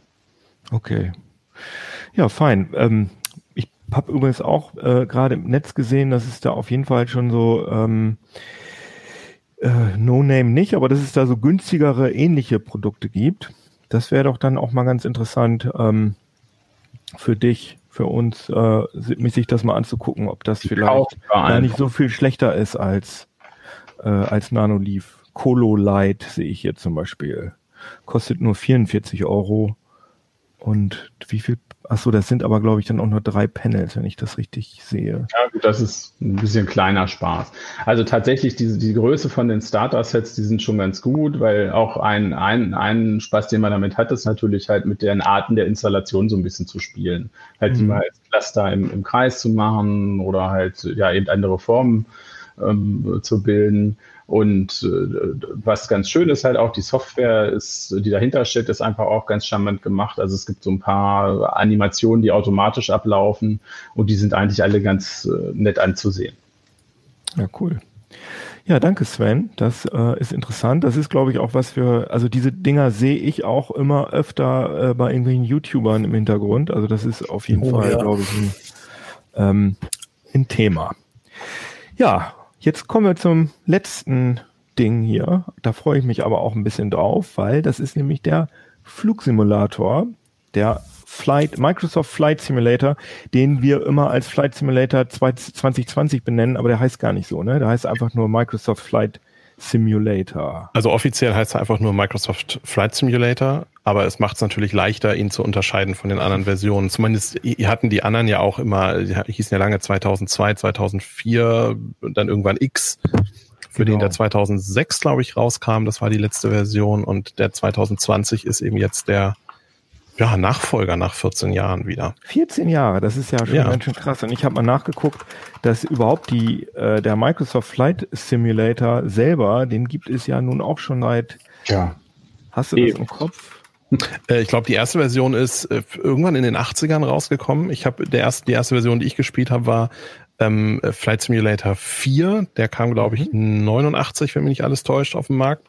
Okay. Ja, fein. Ähm, ich habe übrigens auch äh, gerade im Netz gesehen, dass es da auf jeden Fall schon so ähm, äh, No Name nicht, aber dass es da so günstigere ähnliche Produkte gibt. Das wäre doch dann auch mal ganz interessant ähm, für dich, für uns, äh, sich das mal anzugucken, ob das vielleicht gar nicht so viel schlechter ist als, äh, als Nanoleaf. Colo Light sehe ich hier zum Beispiel. Kostet nur 44 Euro. Und wie viel Achso, das sind aber, glaube ich, dann auch nur drei Panels, wenn ich das richtig sehe. Ja, gut, das ist ein bisschen kleiner Spaß. Also tatsächlich, diese, die Größe von den Starter-Sets, die sind schon ganz gut, weil auch ein, ein, ein Spaß, den man damit hat, ist natürlich halt mit den Arten der Installation so ein bisschen zu spielen. Halt mhm. die mal als Cluster im, im Kreis zu machen oder halt ja eben andere Formen ähm, zu bilden. Und äh, was ganz schön ist halt auch, die Software ist, die dahinter steht, ist einfach auch ganz charmant gemacht. Also es gibt so ein paar Animationen, die automatisch ablaufen und die sind eigentlich alle ganz äh, nett anzusehen. Ja, cool. Ja, danke Sven. Das äh, ist interessant. Das ist, glaube ich, auch was für, also diese Dinger sehe ich auch immer öfter äh, bei irgendwelchen YouTubern im Hintergrund. Also das ist auf jeden oh, Fall, ja. glaube ich, ein, ähm, ein Thema. Ja, jetzt kommen wir zum letzten Ding hier. Da freue ich mich aber auch ein bisschen drauf, weil das ist nämlich der Flugsimulator, der Flight, Microsoft Flight Simulator, den wir immer als Flight Simulator 2020 benennen, aber der heißt gar nicht so, ne? Der heißt einfach nur Microsoft Flight Simulator. Also offiziell heißt er einfach nur Microsoft Flight Simulator, aber es macht es natürlich leichter, ihn zu unterscheiden von den anderen Versionen. Zumindest hatten die anderen ja auch immer, hießen ja lange 2002, 2004 und dann irgendwann X, für genau. den der 2006, glaube ich, rauskam. Das war die letzte Version und der 2020 ist eben jetzt der ja, Nachfolger nach 14 Jahren wieder. 14 Jahre, das ist ja schon ja. ganz schön krass. Und ich habe mal nachgeguckt, dass überhaupt die äh, der Microsoft Flight Simulator selber, den gibt es ja nun auch schon seit. Ja. Hast du das im Kopf? Äh, ich glaube, die erste Version ist äh, irgendwann in den 80ern rausgekommen. Ich habe der erste, die erste Version, die ich gespielt habe, war ähm, Flight Simulator 4. Der kam, glaube ich, mhm. 89, wenn mich nicht alles täuscht, auf den Markt.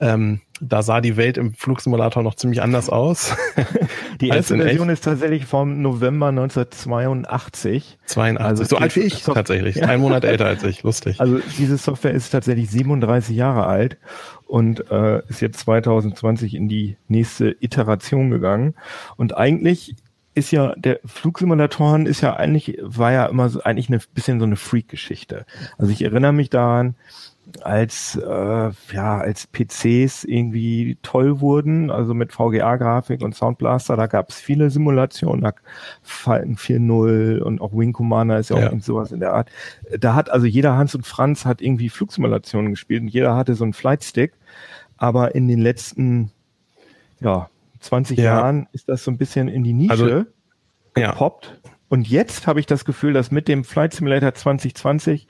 Ähm, da sah die Welt im Flugsimulator noch ziemlich anders aus. Die erste Version ist tatsächlich vom November 1982. 82, also so alt wie ich Sof tatsächlich. Ja. Ein Monat älter als ich, lustig. Also diese Software ist tatsächlich 37 Jahre alt und äh, ist jetzt 2020 in die nächste Iteration gegangen. Und eigentlich ist ja, der Flugsimulatoren ist ja eigentlich, war ja immer so eigentlich ein bisschen so eine Freak-Geschichte. Also ich erinnere mich daran, als äh, ja als PCs irgendwie toll wurden, also mit VGA-Grafik und Soundblaster, da gab es viele Simulationen, da Falcon 4.0 und auch Wing Commander ist ja auch ja. sowas in der Art. Da hat also jeder Hans und Franz hat irgendwie Flugsimulationen gespielt und jeder hatte so einen Flightstick, aber in den letzten ja 20 ja. Jahren ist das so ein bisschen in die Nische also, gepoppt. Ja. Und jetzt habe ich das Gefühl, dass mit dem Flight Simulator 2020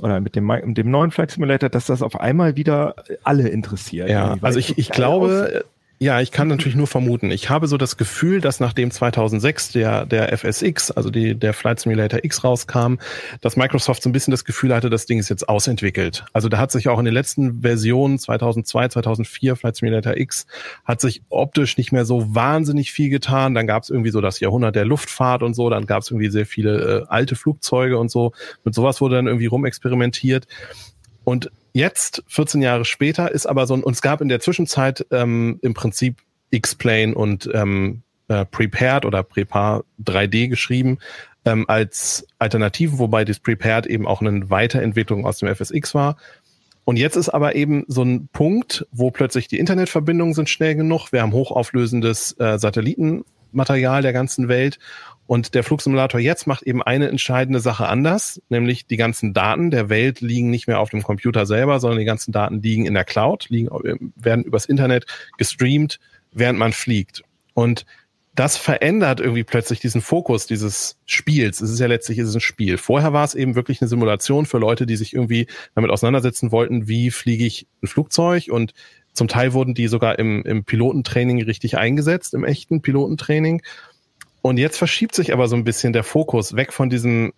oder mit dem, mit dem neuen Flight Simulator, dass das auf einmal wieder alle interessiert. Ja, also ich, ich glaube, ja, ich kann natürlich nur vermuten. Ich habe so das Gefühl, dass nachdem 2006 der, der FSX, also die, der Flight Simulator X rauskam, dass Microsoft so ein bisschen das Gefühl hatte, das Ding ist jetzt ausentwickelt. Also da hat sich auch in den letzten Versionen 2002, 2004 Flight Simulator X hat sich optisch nicht mehr so wahnsinnig viel getan. Dann gab es irgendwie so das Jahrhundert der Luftfahrt und so. Dann gab es irgendwie sehr viele äh, alte Flugzeuge und so. Mit sowas wurde dann irgendwie rumexperimentiert. Und jetzt, 14 Jahre später, ist aber so ein, und es gab in der Zwischenzeit ähm, im Prinzip X-Plane und ähm, äh, Prepared oder Prepar 3D geschrieben ähm, als Alternative, wobei das Prepared eben auch eine Weiterentwicklung aus dem FSX war. Und jetzt ist aber eben so ein Punkt, wo plötzlich die Internetverbindungen sind schnell genug. Wir haben hochauflösendes äh, Satellitenmaterial der ganzen Welt und der Flugsimulator jetzt macht eben eine entscheidende Sache anders, nämlich die ganzen Daten der Welt liegen nicht mehr auf dem Computer selber, sondern die ganzen Daten liegen in der Cloud, liegen, werden übers Internet gestreamt, während man fliegt. Und das verändert irgendwie plötzlich diesen Fokus dieses Spiels. Es ist ja letztlich ist ein Spiel. Vorher war es eben wirklich eine Simulation für Leute, die sich irgendwie damit auseinandersetzen wollten, wie fliege ich ein Flugzeug und zum Teil wurden die sogar im, im Pilotentraining richtig eingesetzt, im echten Pilotentraining. Und jetzt verschiebt sich aber so ein bisschen der Fokus weg von diesem,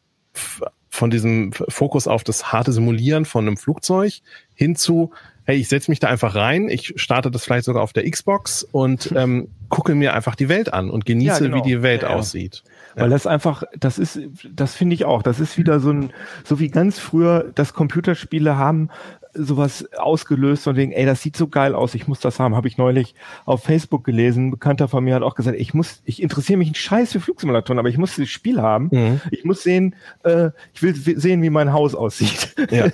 von diesem Fokus auf das harte Simulieren von einem Flugzeug hin zu, hey, ich setze mich da einfach rein, ich starte das vielleicht sogar auf der Xbox und ähm, gucke mir einfach die Welt an und genieße, ja, genau. wie die Welt ja, aussieht. Weil das einfach, das ist, das finde ich auch, das ist wieder so ein, so wie ganz früher das Computerspiele haben sowas ausgelöst und wegen, ey, das sieht so geil aus, ich muss das haben. Habe ich neulich auf Facebook gelesen. Ein Bekannter von mir hat auch gesagt, ich muss, ich interessiere mich ein Scheiß für Flugsimulatoren, aber ich muss das Spiel haben. Mhm. Ich muss sehen, äh, ich will sehen, wie mein Haus aussieht. Ja.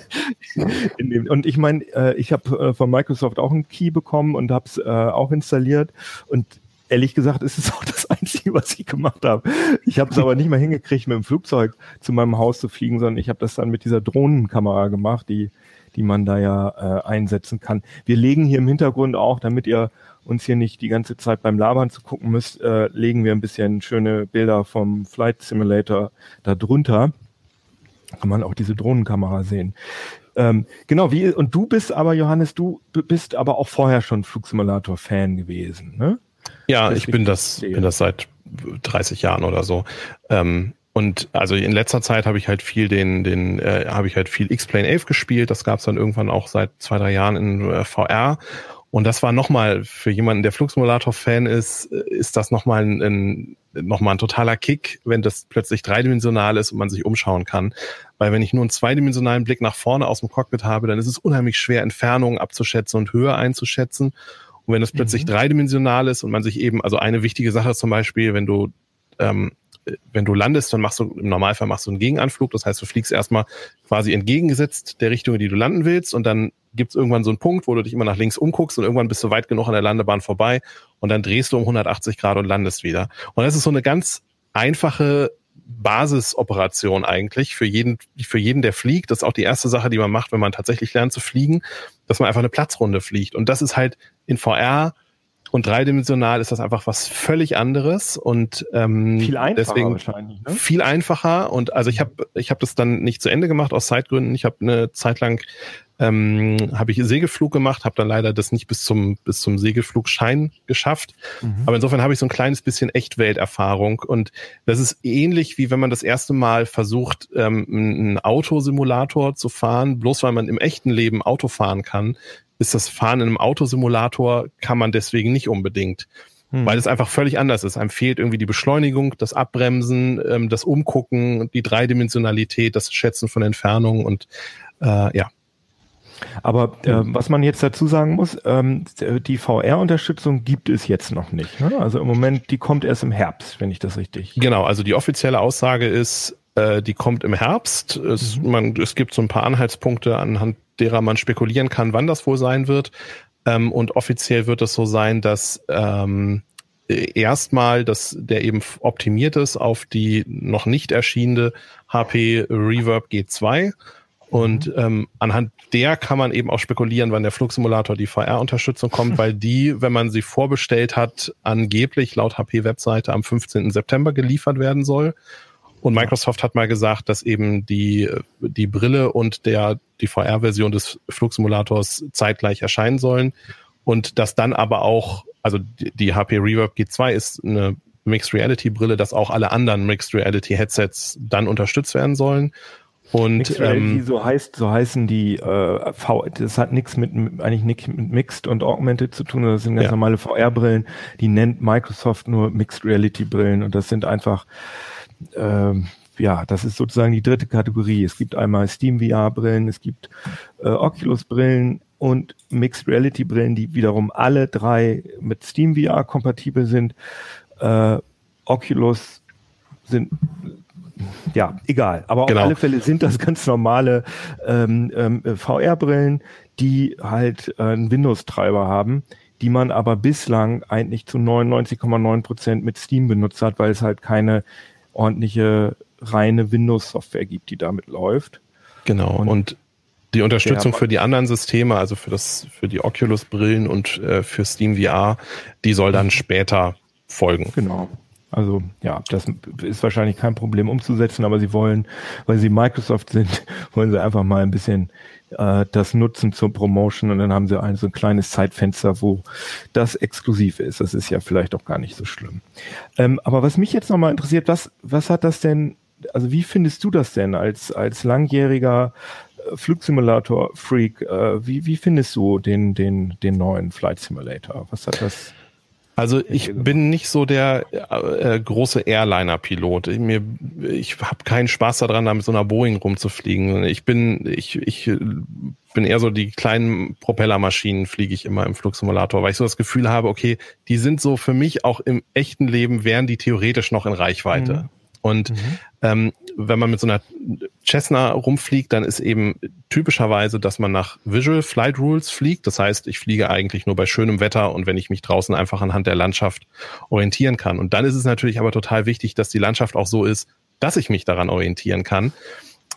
und ich meine, äh, ich habe äh, von Microsoft auch einen Key bekommen und habe es äh, auch installiert und ehrlich gesagt ist es auch das Einzige, was ich gemacht habe. Ich habe es aber nicht mal hingekriegt, mit dem Flugzeug zu meinem Haus zu fliegen, sondern ich habe das dann mit dieser Drohnenkamera gemacht, die die man da ja äh, einsetzen kann. Wir legen hier im Hintergrund auch, damit ihr uns hier nicht die ganze Zeit beim Labern zu gucken müsst, äh, legen wir ein bisschen schöne Bilder vom Flight Simulator da drunter. Kann man auch diese Drohnenkamera sehen. Ähm, genau, wie, und du bist aber, Johannes, du bist aber auch vorher schon Flugsimulator-Fan gewesen, ne? Ja, ich bin das, bin das seit 30 Jahren oder so. Ähm, und also in letzter Zeit habe ich halt viel den, den, äh, habe ich halt viel X-Plane 11 gespielt. Das gab es dann irgendwann auch seit zwei, drei Jahren in äh, VR. Und das war nochmal, für jemanden, der Flugsimulator-Fan ist, äh, ist das nochmal ein, ein nochmal ein totaler Kick, wenn das plötzlich dreidimensional ist und man sich umschauen kann. Weil wenn ich nur einen zweidimensionalen Blick nach vorne aus dem Cockpit habe, dann ist es unheimlich schwer, Entfernungen abzuschätzen und Höhe einzuschätzen. Und wenn es plötzlich mhm. dreidimensional ist und man sich eben, also eine wichtige Sache ist zum Beispiel, wenn du ähm, wenn du landest, dann machst du im Normalfall machst du einen Gegenanflug. Das heißt, du fliegst erstmal quasi entgegengesetzt der Richtung, in die du landen willst. Und dann gibt es irgendwann so einen Punkt, wo du dich immer nach links umguckst und irgendwann bist du weit genug an der Landebahn vorbei und dann drehst du um 180 Grad und landest wieder. Und das ist so eine ganz einfache Basisoperation eigentlich für jeden, für jeden, der fliegt. Das ist auch die erste Sache, die man macht, wenn man tatsächlich lernt zu fliegen, dass man einfach eine Platzrunde fliegt. Und das ist halt in VR und dreidimensional ist das einfach was völlig anderes und ähm, viel einfacher deswegen wahrscheinlich. Ne? Viel einfacher und also ich habe ich habe das dann nicht zu Ende gemacht aus Zeitgründen. Ich habe eine Zeit lang ähm, habe ich Segelflug gemacht, habe dann leider das nicht bis zum bis zum Segelflugschein geschafft. Mhm. Aber insofern habe ich so ein kleines bisschen Echtwelterfahrung und das ist ähnlich wie wenn man das erste Mal versucht, ähm, einen Autosimulator zu fahren, bloß weil man im echten Leben Auto fahren kann, ist das Fahren in einem Autosimulator, kann man deswegen nicht unbedingt. Hm. Weil es einfach völlig anders ist. Einem fehlt irgendwie die Beschleunigung, das Abbremsen, ähm, das Umgucken, die Dreidimensionalität, das Schätzen von Entfernungen und äh, ja. Aber äh, was man jetzt dazu sagen muss, ähm, die VR-Unterstützung gibt es jetzt noch nicht. Ne? Also im Moment, die kommt erst im Herbst, wenn ich das richtig. Genau, also die offizielle Aussage ist, äh, die kommt im Herbst. Es, mhm. man, es gibt so ein paar Anhaltspunkte, anhand derer man spekulieren kann, wann das wohl sein wird. Ähm, und offiziell wird es so sein, dass ähm, erstmal, dass der eben optimiert ist auf die noch nicht erschienene HP Reverb G2. Und mhm. ähm, anhand der kann man eben auch spekulieren, wann der Flugsimulator die VR-Unterstützung kommt, weil die, wenn man sie vorbestellt hat, angeblich laut HP-Webseite am 15. September geliefert werden soll. Und Microsoft hat mal gesagt, dass eben die, die Brille und der, die VR-Version des Flugsimulators zeitgleich erscheinen sollen. Und dass dann aber auch, also die, die HP Reverb G2 ist eine Mixed Reality Brille, dass auch alle anderen Mixed Reality Headsets dann unterstützt werden sollen. Und Mixed Reality, ähm, so heißt, so heißen die äh, V, das hat nichts mit eigentlich nichts mit Mixed und Augmented zu tun, das sind ganz ja. normale VR-Brillen, die nennt Microsoft nur Mixed Reality Brillen und das sind einfach ähm, ja, das ist sozusagen die dritte Kategorie. Es gibt einmal Steam VR-Brillen, es gibt äh, Oculus-Brillen und Mixed Reality-Brillen, die wiederum alle drei mit Steam VR kompatibel sind. Äh, Oculus sind ja, egal. Aber genau. auf alle Fälle sind das ganz normale ähm, ähm, VR-Brillen, die halt äh, einen Windows-Treiber haben, die man aber bislang eigentlich zu 99,9 Prozent mit Steam benutzt hat, weil es halt keine ordentliche reine Windows-Software gibt, die damit läuft. Genau. Und, und die Unterstützung für die anderen Systeme, also für das, für die Oculus-Brillen und äh, für Steam VR, die soll dann später folgen. Genau. Also ja, das ist wahrscheinlich kein Problem umzusetzen, aber sie wollen, weil sie Microsoft sind, wollen sie einfach mal ein bisschen äh, das nutzen zur Promotion und dann haben sie ein so ein kleines Zeitfenster, wo das exklusiv ist. Das ist ja vielleicht auch gar nicht so schlimm. Ähm, aber was mich jetzt nochmal interessiert, was, was hat das denn, also wie findest du das denn als, als langjähriger äh, Flugsimulator-Freak? Äh, wie, wie findest du den, den, den neuen Flight Simulator? Was hat das? Also ich bin nicht so der äh, große Airliner-Pilot. Ich, mir, ich habe keinen Spaß daran, da mit so einer Boeing rumzufliegen. Ich bin, ich, ich bin eher so die kleinen Propellermaschinen fliege ich immer im Flugsimulator, weil ich so das Gefühl habe, okay, die sind so für mich auch im echten Leben wären die theoretisch noch in Reichweite. Mhm. Und mhm. Ähm, wenn man mit so einer Cessna rumfliegt, dann ist eben typischerweise, dass man nach Visual Flight Rules fliegt. Das heißt, ich fliege eigentlich nur bei schönem Wetter und wenn ich mich draußen einfach anhand der Landschaft orientieren kann. Und dann ist es natürlich aber total wichtig, dass die Landschaft auch so ist, dass ich mich daran orientieren kann.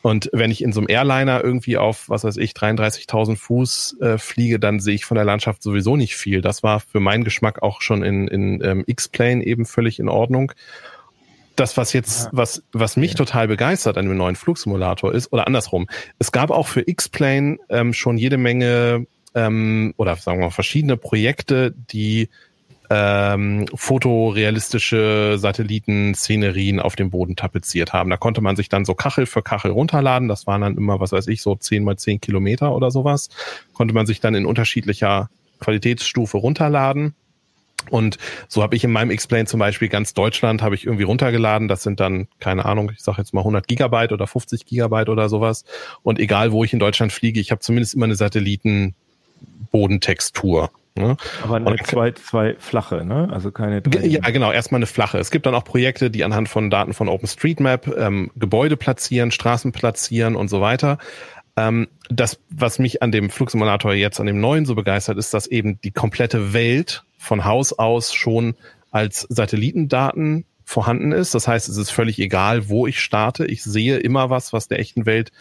Und wenn ich in so einem Airliner irgendwie auf, was weiß ich, 33.000 Fuß äh, fliege, dann sehe ich von der Landschaft sowieso nicht viel. Das war für meinen Geschmack auch schon in, in ähm, X-Plane eben völlig in Ordnung das, was jetzt, was, was mich total begeistert an dem neuen Flugsimulator ist, oder andersrum, es gab auch für X-Plane ähm, schon jede Menge ähm, oder sagen wir mal verschiedene Projekte, die ähm, fotorealistische Satellitenszenerien auf dem Boden tapeziert haben. Da konnte man sich dann so Kachel für Kachel runterladen. Das waren dann immer, was weiß ich, so zehn mal zehn Kilometer oder sowas. Konnte man sich dann in unterschiedlicher Qualitätsstufe runterladen Und so habe ich in meinem Explain zum Beispiel ganz Deutschland habe ich irgendwie runtergeladen. Das sind dann, keine Ahnung, ich sage jetzt mal 100 Gigabyte oder 50 Gigabyte oder sowas. Und egal, wo ich in Deutschland fliege, ich habe zumindest immer eine Satellitenbodentextur. Ne? Aber eine zwei, zwei flache, ne? Also keine drei. Ja, genau, erstmal eine flache. Es gibt dann auch Projekte, die anhand von Daten von OpenStreetMap ähm, Gebäude platzieren, Straßen platzieren und so weiter. Ähm, das, was mich an dem Flugsimulator jetzt, an dem neuen so begeistert, ist, dass eben die komplette Welt von Haus aus schon als Satellitendaten vorhanden ist. Das heißt, es ist völlig egal, wo ich starte. Ich sehe immer was, was der echten Welt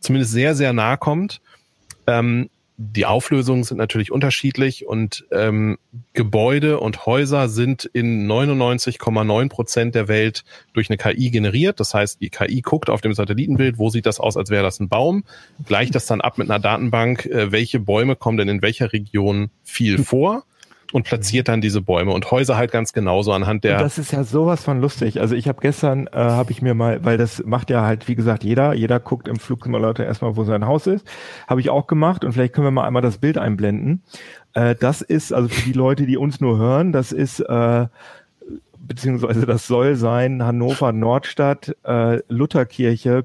zumindest sehr, sehr nahe kommt. Ähm, die Auflösungen sind natürlich unterschiedlich und ähm, Gebäude und Häuser sind in 99,9 Prozent der Welt durch eine KI generiert. Das heißt, die KI guckt auf dem Satellitenbild, wo sieht das aus, als wäre das ein Baum, gleicht das dann ab mit einer Datenbank, äh, welche Bäume kommen denn in welcher Region viel vor und platziert dann diese Bäume und Häuser halt ganz genauso anhand der. Und das ist ja sowas von lustig. Also ich habe gestern, äh, habe ich mir mal, weil das macht ja halt, wie gesagt, jeder, jeder guckt im Flugsimulator erstmal, wo sein Haus ist. Habe ich auch gemacht und vielleicht können wir mal einmal das Bild einblenden. Äh, das ist, also für die Leute, die uns nur hören, das ist äh, beziehungsweise das soll sein Hannover Nordstadt, äh, Lutherkirche,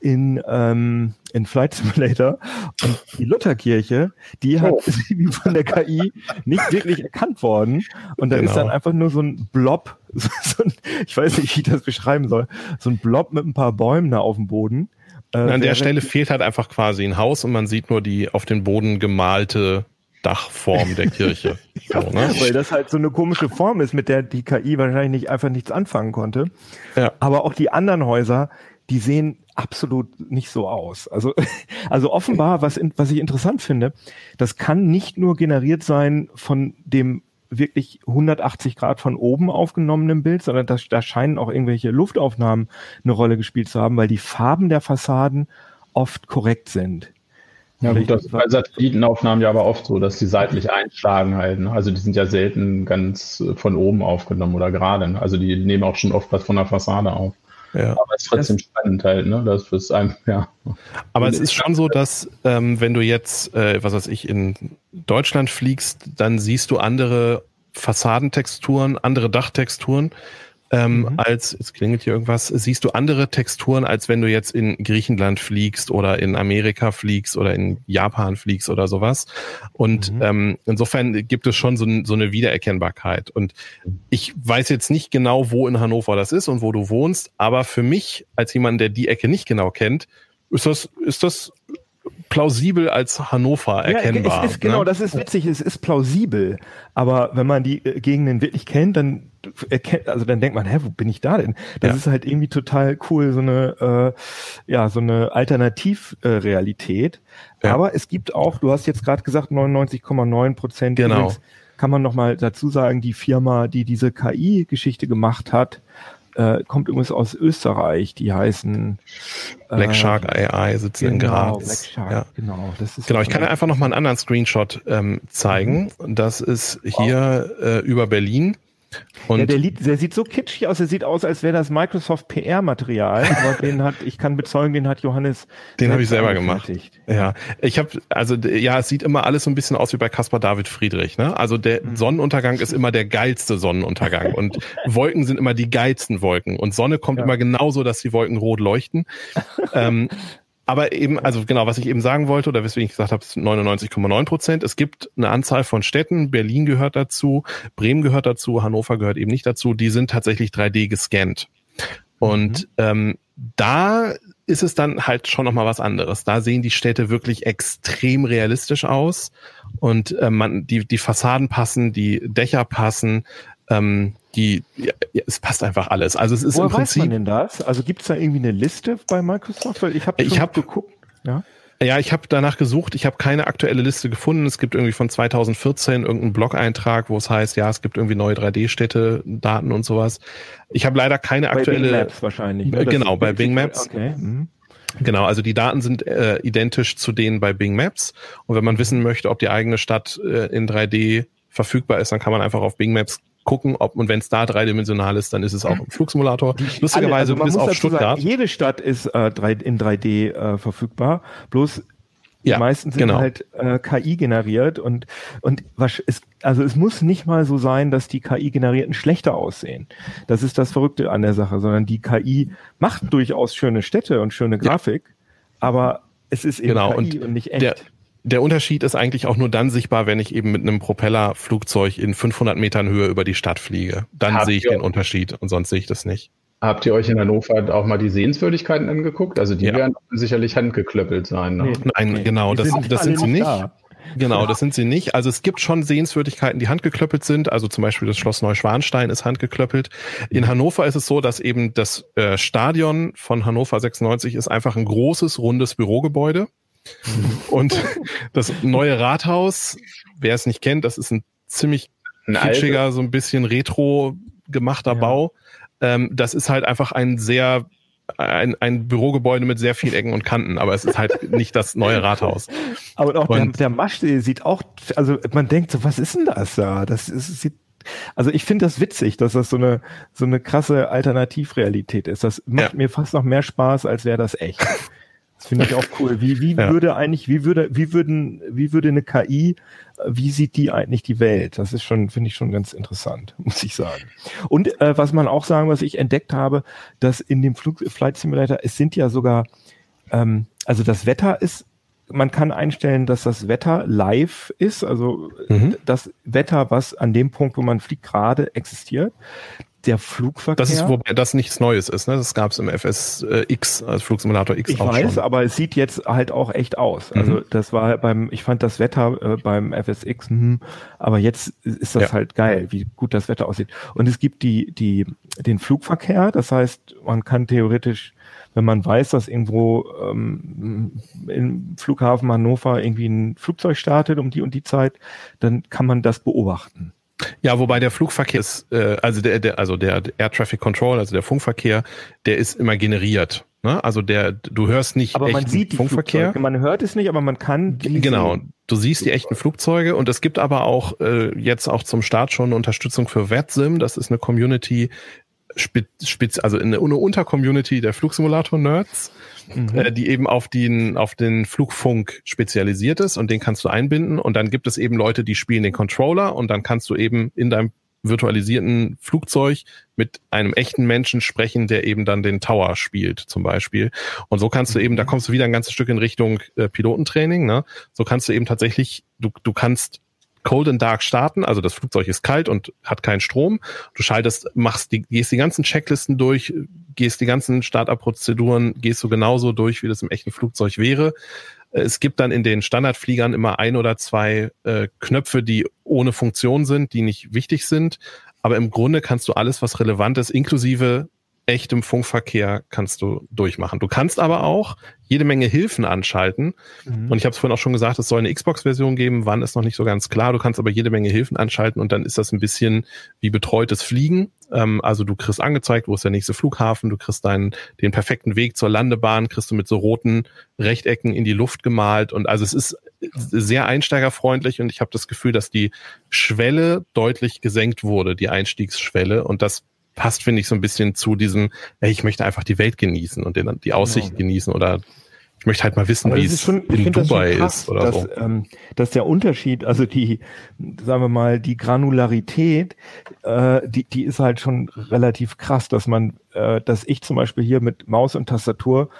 in, ähm, in Flight Simulator und die Lutherkirche, die hat oh. von der KI nicht wirklich erkannt worden und da genau. ist dann einfach nur so ein Blob, so ein, ich weiß nicht, wie ich das beschreiben soll, so ein Blob mit ein paar Bäumen da auf dem Boden. Äh, an der Stelle fehlt halt einfach quasi ein Haus und man sieht nur die auf den Boden gemalte Dachform der Kirche. ja, so, ne? Weil das halt so eine komische Form ist, mit der die KI wahrscheinlich nicht einfach nichts anfangen konnte. Ja. Aber auch die anderen Häuser, die sehen absolut nicht so aus. Also, also offenbar, was, was ich interessant finde, das kann nicht nur generiert sein von dem wirklich 180 Grad von oben aufgenommenen Bild, sondern das, da scheinen auch irgendwelche Luftaufnahmen eine Rolle gespielt zu haben, weil die Farben der Fassaden oft korrekt sind. Ja, gut, das ist bei Satellitenaufnahmen ja aber oft so, dass die seitlich einschlagen halt. Ne? Also die sind ja selten ganz von oben aufgenommen oder gerade. Ne? Also die nehmen auch schon oft was von der Fassade auf. Ja. Aber es ist trotzdem das, spannend halt, ne? Das ist einem, ja. Aber es ist schon so, dass ähm, wenn du jetzt, äh, was weiß ich, in Deutschland fliegst, dann siehst du andere Fassadentexturen, andere Dachtexturen ähm, mhm. als, jetzt klingelt hier irgendwas, siehst du andere Texturen, als wenn du jetzt in Griechenland fliegst oder in Amerika fliegst oder in Japan fliegst oder sowas. Und mhm. ähm, insofern gibt es schon so, so eine Wiedererkennbarkeit. Und ich weiß jetzt nicht genau, wo in Hannover das ist und wo du wohnst, aber für mich, als jemand, der die Ecke nicht genau kennt, ist das, ist das plausibel als Hannover erkennbar. Ja, es ist, genau, ne? das ist witzig, es ist plausibel. Aber wenn man die äh, Gegenden wirklich kennt, dann erkennt, also dann denkt man, hä, wo bin ich da denn? Das ja. ist halt irgendwie total cool, so eine, äh, ja, so eine Alternativrealität. Ja. Aber es gibt auch, du hast jetzt gerade gesagt, 99,9 Prozent. Genau. Übrigens, kann man nochmal dazu sagen, die Firma, die diese KI-Geschichte gemacht hat, äh, kommt übrigens aus Österreich, die heißen äh, Black Shark AI sitzen genau, in Graz. Black Shark, ja. genau. Das ist genau, ich kann dir einfach noch mal einen anderen Screenshot ähm, zeigen. Mhm. Das ist hier wow. äh, über Berlin. Und ja, der, Lied, der sieht so kitschig aus, der sieht aus, als wäre das Microsoft PR-Material, aber den hat, ich kann bezeugen, den hat Johannes. Den habe ich selber gemacht. Ja, ich habe, also ja, es sieht immer alles so ein bisschen aus wie bei Caspar David Friedrich. Ne? Also der mhm. Sonnenuntergang ist immer der geilste Sonnenuntergang und Wolken sind immer die geilsten Wolken und Sonne kommt ja. immer genauso, dass die Wolken rot leuchten. ähm, aber eben, also genau, was ich eben sagen wollte oder weswegen ich gesagt habe, 99,9 Prozent. Es gibt eine Anzahl von Städten, Berlin gehört dazu, Bremen gehört dazu, Hannover gehört eben nicht dazu, die sind tatsächlich 3D gescannt. Und mhm. ähm, da ist es dann halt schon nochmal was anderes. Da sehen die Städte wirklich extrem realistisch aus und äh, man, die, die Fassaden passen, die Dächer passen, ähm, die, ja, es passt einfach alles. Also es ist Woher im Prinzip. Weiß man denn das? Also gibt es da irgendwie eine Liste bei Microsoft? Weil ich habe ich hab, geguckt. Ja. Ja, ich habe danach gesucht, ich habe keine aktuelle Liste gefunden. Es gibt irgendwie von 2014 irgendeinen Blog-Eintrag, wo es heißt, ja, es gibt irgendwie neue 3D-Städte, Daten und sowas. Ich habe leider keine bei aktuelle. Bing Maps wahrscheinlich. Ne? Genau, bei Bing Maps. Okay. Mhm. Genau, also die Daten sind äh, identisch zu denen bei Bing Maps. Und wenn man wissen möchte, ob die eigene Stadt äh, in 3D verfügbar ist, dann kann man einfach auf Bing Maps gucken, ob und wenn es da dreidimensional ist, dann ist es auch im Flugsimulator. Lustigerweise also bis auf Stuttgart. Sagen, jede Stadt ist äh, drei, in 3D äh, verfügbar. Bloß Die ja, meisten sind genau. halt äh, KI generiert und und was ist also es muss nicht mal so sein, dass die KI generierten schlechter aussehen. Das ist das Verrückte an der Sache, sondern die KI macht durchaus schöne Städte und schöne Grafik, ja. aber es ist eben genau. KI und, und nicht echt. Der, der Unterschied ist eigentlich auch nur dann sichtbar, wenn ich eben mit einem Propellerflugzeug in 500 Metern Höhe über die Stadt fliege. Dann sehe ich den Unterschied und sonst sehe ich das nicht. Habt ihr euch in Hannover auch mal die Sehenswürdigkeiten angeguckt? Also die ja. werden sicherlich handgeklöppelt sein. Ne? Nein, nee. genau, das, sind, das sind sie nicht. Da. Genau, das sind sie nicht. Also es gibt schon Sehenswürdigkeiten, die handgeklöppelt sind. Also zum Beispiel das Schloss Neuschwanstein ist handgeklöppelt. In Hannover ist es so, dass eben das äh, Stadion von Hannover 96 ist einfach ein großes, rundes Bürogebäude. Und das neue Rathaus, wer es nicht kennt, das ist ein ziemlich kitschiger, so ein bisschen retro gemachter ja. Bau ähm, das ist halt einfach ein sehr ein, ein Bürogebäude mit sehr vielen Ecken und Kanten, aber es ist halt nicht das neue Rathaus. Aber auch und, der, der Maschsee sieht auch, also man denkt so, was ist denn das da? Das ist, sieht, also ich finde das witzig, dass das so eine so eine krasse Alternativrealität ist. Das macht ja. mir fast noch mehr Spaß, als wäre das echt. Das finde ich auch cool. Wie, wie ja. würde eigentlich, wie würde, wie würden, wie würde eine KI, wie sieht die eigentlich die Welt? Das ist schon, finde ich schon ganz interessant, muss ich sagen. Und äh, was man auch sagen, was ich entdeckt habe, dass in dem Flug, Flight Simulator, es sind ja sogar, ähm, also das Wetter ist man kann einstellen, dass das Wetter live ist, also mhm. das Wetter, was an dem Punkt, wo man fliegt, gerade existiert der Flugverkehr. Das ist, wobei das nichts Neues ist, ne? Das gab es im FSX, als Flugsimulator X ich auch weiß, schon. aber es sieht jetzt halt auch echt aus. Also mhm. das war beim, ich fand das Wetter äh, beim FSX, hm, aber jetzt ist das ja. halt geil, wie gut das Wetter aussieht. Und es gibt die, die, den Flugverkehr, das heißt, man kann theoretisch wenn man weiß, dass irgendwo ähm, im Flughafen Hannover irgendwie ein Flugzeug startet um die und die Zeit, dann kann man das beobachten. Ja, wobei der Flugverkehr ist, äh, also der, der, also der Air Traffic Control, also der Funkverkehr, der ist immer generiert. Ne? Also der, du hörst nicht aber man sieht die Funkverkehr. Flugzeuge. Man hört es nicht, aber man kann. Genau, du siehst die echten Flugzeuge und es gibt aber auch äh, jetzt auch zum Start schon Unterstützung für VetSim. Das ist eine Community, spitz, also eine, eine Untercommunity der Flugsimulator-Nerds, mhm. äh, die eben auf den, auf den Flugfunk spezialisiert ist und den kannst du einbinden. Und dann gibt es eben Leute, die spielen den Controller und dann kannst du eben in deinem virtualisierten Flugzeug mit einem echten Menschen sprechen, der eben dann den Tower spielt, zum Beispiel. Und so kannst du eben, da mhm. kommst du wieder ein ganzes Stück in Richtung äh, Pilotentraining, ne? So kannst du eben tatsächlich, du, du kannst Cold and Dark starten, also das Flugzeug ist kalt und hat keinen Strom. Du schaltest, machst die, gehst die ganzen Checklisten durch, gehst die ganzen Startup-Prozeduren, gehst du genauso durch, wie das im echten Flugzeug wäre. Es gibt dann in den Standardfliegern immer ein oder zwei äh, Knöpfe, die ohne Funktion sind, die nicht wichtig sind. Aber im Grunde kannst du alles, was relevant ist, inklusive echtem Funkverkehr kannst du durchmachen. Du kannst aber auch jede Menge Hilfen anschalten. Mhm. Und ich habe es vorhin auch schon gesagt, es soll eine Xbox-Version geben. Wann ist noch nicht so ganz klar. Du kannst aber jede Menge Hilfen anschalten und dann ist das ein bisschen wie betreutes Fliegen. Ähm, also du kriegst angezeigt, wo ist der nächste Flughafen. Du kriegst deinen den perfekten Weg zur Landebahn, kriegst du mit so roten Rechtecken in die Luft gemalt. Und also es ist sehr einsteigerfreundlich und ich habe das Gefühl, dass die Schwelle deutlich gesenkt wurde, die Einstiegsschwelle. Und das passt, finde ich, so ein bisschen zu diesem, ey, ich möchte einfach die Welt genießen und den, die Aussicht genau. genießen oder ich möchte halt mal wissen, wie es schon, in Dubai krass, ist oder dass, so. Ähm, dass der Unterschied, also die, sagen wir mal, die Granularität, äh, die, die ist halt schon relativ krass, dass man, äh, dass ich zum Beispiel hier mit Maus und Tastatur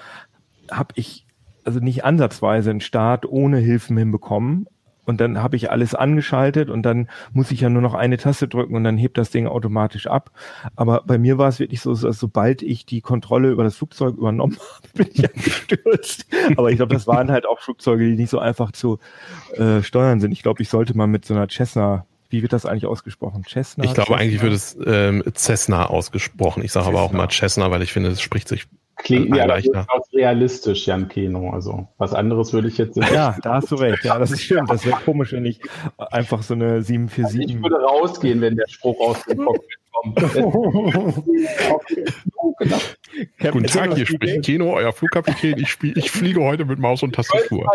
habe ich also nicht ansatzweise einen Start ohne Hilfen hinbekommen und dann habe ich alles angeschaltet und dann muss ich ja nur noch eine Taste drücken und dann hebt das Ding automatisch ab. Aber bei mir war es wirklich so, dass sobald ich die Kontrolle über das Flugzeug übernommen habe, bin ich gestürzt. Aber ich glaube, das waren halt auch Flugzeuge, die nicht so einfach zu äh, steuern sind. Ich glaube, ich sollte mal mit so einer Cessna wie wird das eigentlich ausgesprochen? Cessna? Ich glaube, Cessna? eigentlich wird es ähm, Cessna ausgesprochen. Ich sage aber auch mal Cessna, weil ich finde, es spricht sich Klingt ja durchaus realistisch, Jan Keno. Also was anderes würde ich jetzt nicht. Ja, da hast du recht. Ja, das ist schön. Das wäre komisch, wenn ich einfach so eine 747. Also ich würde rausgehen, wenn der Spruch aus dem Cockpit Guten Tag, hier spricht Keno, euer Flugkapitän. Ich, spiel, ich fliege heute mit Maus und Tastatur.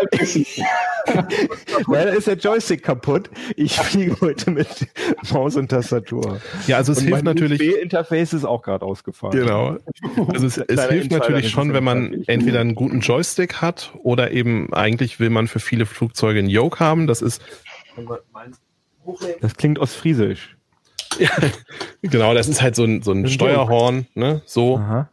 da ist der Joystick kaputt. Ich fliege heute mit Maus und Tastatur. Ja, also es und hilft natürlich. Das interface ist auch gerade ausgefallen. Genau. Also es, es hilft natürlich schon, wenn man entweder einen guten Joystick hat oder eben eigentlich will man für viele Flugzeuge einen Yoke haben. Das ist. Das klingt ostfriesisch. Ja, genau, das ist halt so ein, so ein Steuerhorn, ne? So. Aha.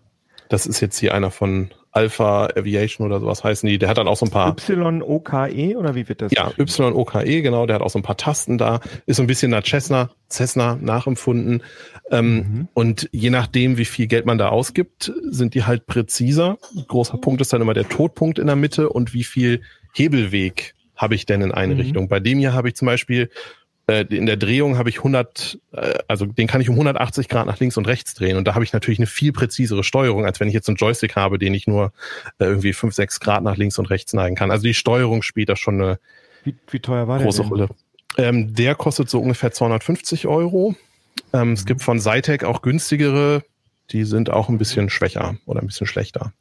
Das ist jetzt hier einer von Alpha Aviation oder sowas heißen die. Der hat dann auch so ein paar. YOKE oder wie wird das? Ja, YOKE, genau. Der hat auch so ein paar Tasten da. Ist so ein bisschen nach Cessna, Cessna nachempfunden. Ähm, mhm. Und je nachdem, wie viel Geld man da ausgibt, sind die halt präziser. Großer Punkt ist dann immer der Todpunkt in der Mitte und wie viel Hebelweg habe ich denn in eine mhm. Richtung. Bei dem hier habe ich zum Beispiel in der Drehung habe ich 100, äh, also den kann ich um 180 Grad nach links und rechts drehen und da habe ich natürlich eine viel präzisere Steuerung, als wenn ich jetzt einen Joystick habe, den ich nur äh, irgendwie 5, 6 Grad nach links und rechts neigen kann. Also die Steuerung spielt da schon eine wie, wie teuer war große der Rolle. Ähm, der kostet so ungefähr 250 Euro. Ähm, mhm. Es gibt von Zytec auch günstigere, die sind auch ein bisschen schwächer oder ein bisschen schlechter.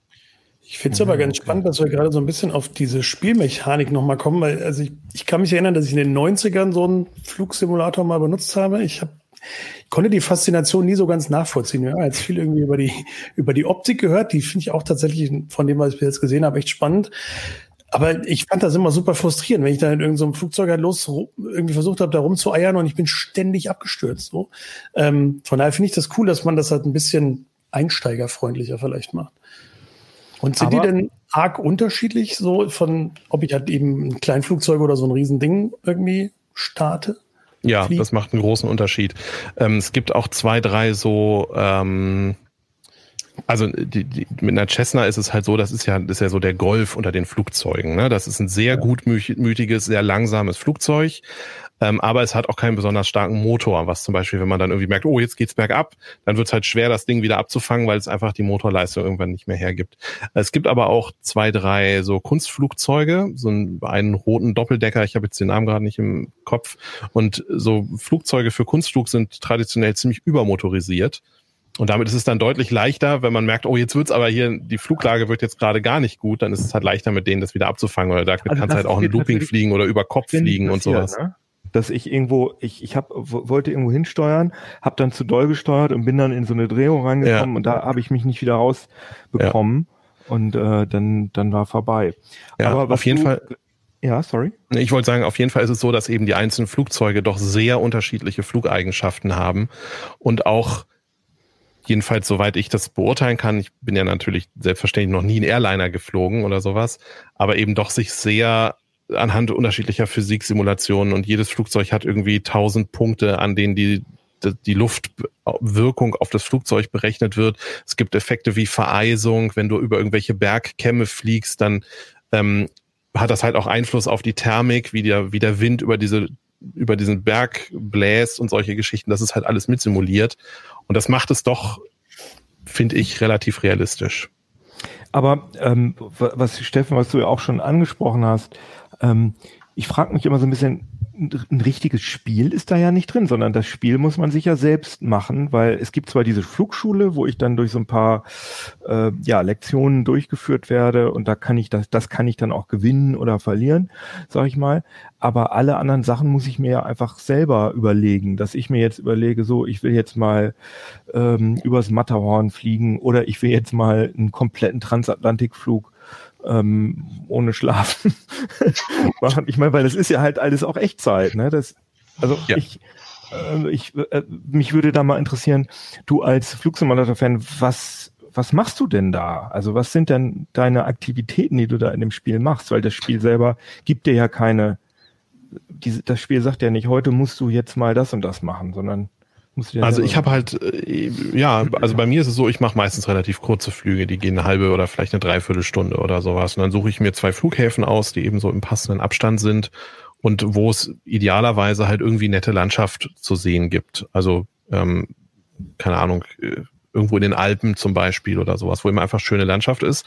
Ich finde es aber ganz okay. spannend, dass wir gerade so ein bisschen auf diese Spielmechanik nochmal kommen, weil also ich, ich kann mich erinnern, dass ich in den 90ern so einen Flugsimulator mal benutzt habe. Ich, hab, ich konnte die Faszination nie so ganz nachvollziehen. Ja, jetzt viel irgendwie über die, über die Optik gehört, die finde ich auch tatsächlich von dem, was ich bis jetzt gesehen habe, echt spannend. Aber ich fand das immer super frustrierend, wenn ich da in irgendeinem so Flugzeug halt los irgendwie versucht habe, da rumzueiern und ich bin ständig abgestürzt. So. Ähm, von daher finde ich das cool, dass man das halt ein bisschen einsteigerfreundlicher vielleicht macht. Und sind Aber, die denn arg unterschiedlich, so von, ob ich halt eben ein Kleinflugzeug oder so ein Riesending irgendwie starte? Ja, fliege? das macht einen großen Unterschied. Ähm, es gibt auch zwei, drei so, ähm, also die, die, mit einer Cessna ist es halt so, das ist ja, das ist ja so der Golf unter den Flugzeugen. Ne? Das ist ein sehr gutmütiges, sehr langsames Flugzeug. Ähm, aber es hat auch keinen besonders starken Motor, was zum Beispiel, wenn man dann irgendwie merkt, oh, jetzt geht's bergab, dann wird es halt schwer, das Ding wieder abzufangen, weil es einfach die Motorleistung irgendwann nicht mehr hergibt. Es gibt aber auch zwei, drei so Kunstflugzeuge, so einen, einen roten Doppeldecker, ich habe jetzt den Namen gerade nicht im Kopf. Und so Flugzeuge für Kunstflug sind traditionell ziemlich übermotorisiert. Und damit ist es dann deutlich leichter, wenn man merkt, oh, jetzt wird's aber hier, die Fluglage wird jetzt gerade gar nicht gut, dann ist es halt leichter, mit denen das wieder abzufangen. Oder da also kannst du halt auch ein Looping fliegen oder über Kopf fliegen und sowas. Ne? Dass ich irgendwo, ich, ich hab, wollte irgendwo hinsteuern, habe dann zu doll gesteuert und bin dann in so eine Drehung reingekommen ja. und da habe ich mich nicht wieder rausbekommen ja. und äh, dann, dann war vorbei. Ja, Aber auf jeden du, Fall. Ja, sorry. Ich wollte sagen, auf jeden Fall ist es so, dass eben die einzelnen Flugzeuge doch sehr unterschiedliche Flugeigenschaften haben und auch jedenfalls soweit ich das beurteilen kann, ich bin ja natürlich selbstverständlich noch nie in Airliner geflogen oder sowas, aber eben doch sich sehr anhand unterschiedlicher Physiksimulationen und jedes Flugzeug hat irgendwie tausend Punkte, an denen die die Luftwirkung auf das Flugzeug berechnet wird. Es gibt Effekte wie Vereisung. Wenn du über irgendwelche Bergkämme fliegst, dann ähm, hat das halt auch Einfluss auf die Thermik, wie der, wie der Wind über diese über diesen Berg bläst und solche Geschichten. Das ist halt alles mitsimuliert. Und das macht es doch, finde ich, relativ realistisch. Aber ähm, was Steffen, was du ja auch schon angesprochen hast, ähm, ich frage mich immer so ein bisschen, ein richtiges Spiel ist da ja nicht drin, sondern das Spiel muss man sich ja selbst machen, weil es gibt zwar diese Flugschule, wo ich dann durch so ein paar äh, ja, Lektionen durchgeführt werde und da kann ich das, das kann ich dann auch gewinnen oder verlieren, sag ich mal. Aber alle anderen Sachen muss ich mir ja einfach selber überlegen, dass ich mir jetzt überlege, so, ich will jetzt mal ähm, übers Matterhorn fliegen oder ich will jetzt mal einen kompletten Transatlantikflug ähm, ohne Schlafen machen. Ich meine, weil das ist ja halt alles auch Echtzeit. Ne? Das, also ja. ich, äh, ich äh, mich würde da mal interessieren, du als Flugsimulator-Fan, was was machst du denn da? Also was sind denn deine Aktivitäten, die du da in dem Spiel machst? Weil das Spiel selber gibt dir ja keine, diese, das Spiel sagt ja nicht, heute musst du jetzt mal das und das machen, sondern also ich habe halt, äh, ja, also bei mir ist es so, ich mache meistens relativ kurze Flüge, die gehen eine halbe oder vielleicht eine Dreiviertelstunde oder sowas. Und dann suche ich mir zwei Flughäfen aus, die eben so im passenden Abstand sind und wo es idealerweise halt irgendwie nette Landschaft zu sehen gibt. Also, ähm, keine Ahnung, äh, irgendwo in den Alpen zum Beispiel oder sowas, wo immer einfach schöne Landschaft ist.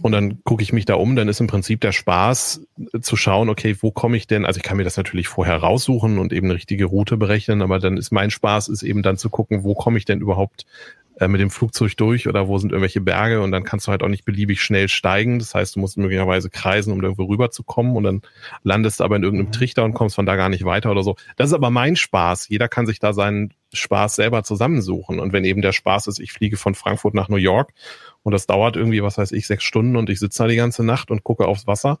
Und dann gucke ich mich da um, dann ist im Prinzip der Spaß äh, zu schauen, okay, wo komme ich denn? Also ich kann mir das natürlich vorher raussuchen und eben eine richtige Route berechnen, aber dann ist mein Spaß, ist eben dann zu gucken, wo komme ich denn überhaupt äh, mit dem Flugzeug durch oder wo sind irgendwelche Berge und dann kannst du halt auch nicht beliebig schnell steigen. Das heißt, du musst möglicherweise kreisen, um irgendwo rüberzukommen und dann landest du aber in irgendeinem mhm. Trichter und kommst von da gar nicht weiter oder so. Das ist aber mein Spaß. Jeder kann sich da seinen Spaß selber zusammensuchen. Und wenn eben der Spaß ist, ich fliege von Frankfurt nach New York und das dauert irgendwie, was weiß ich, sechs Stunden und ich sitze da die ganze Nacht und gucke aufs Wasser,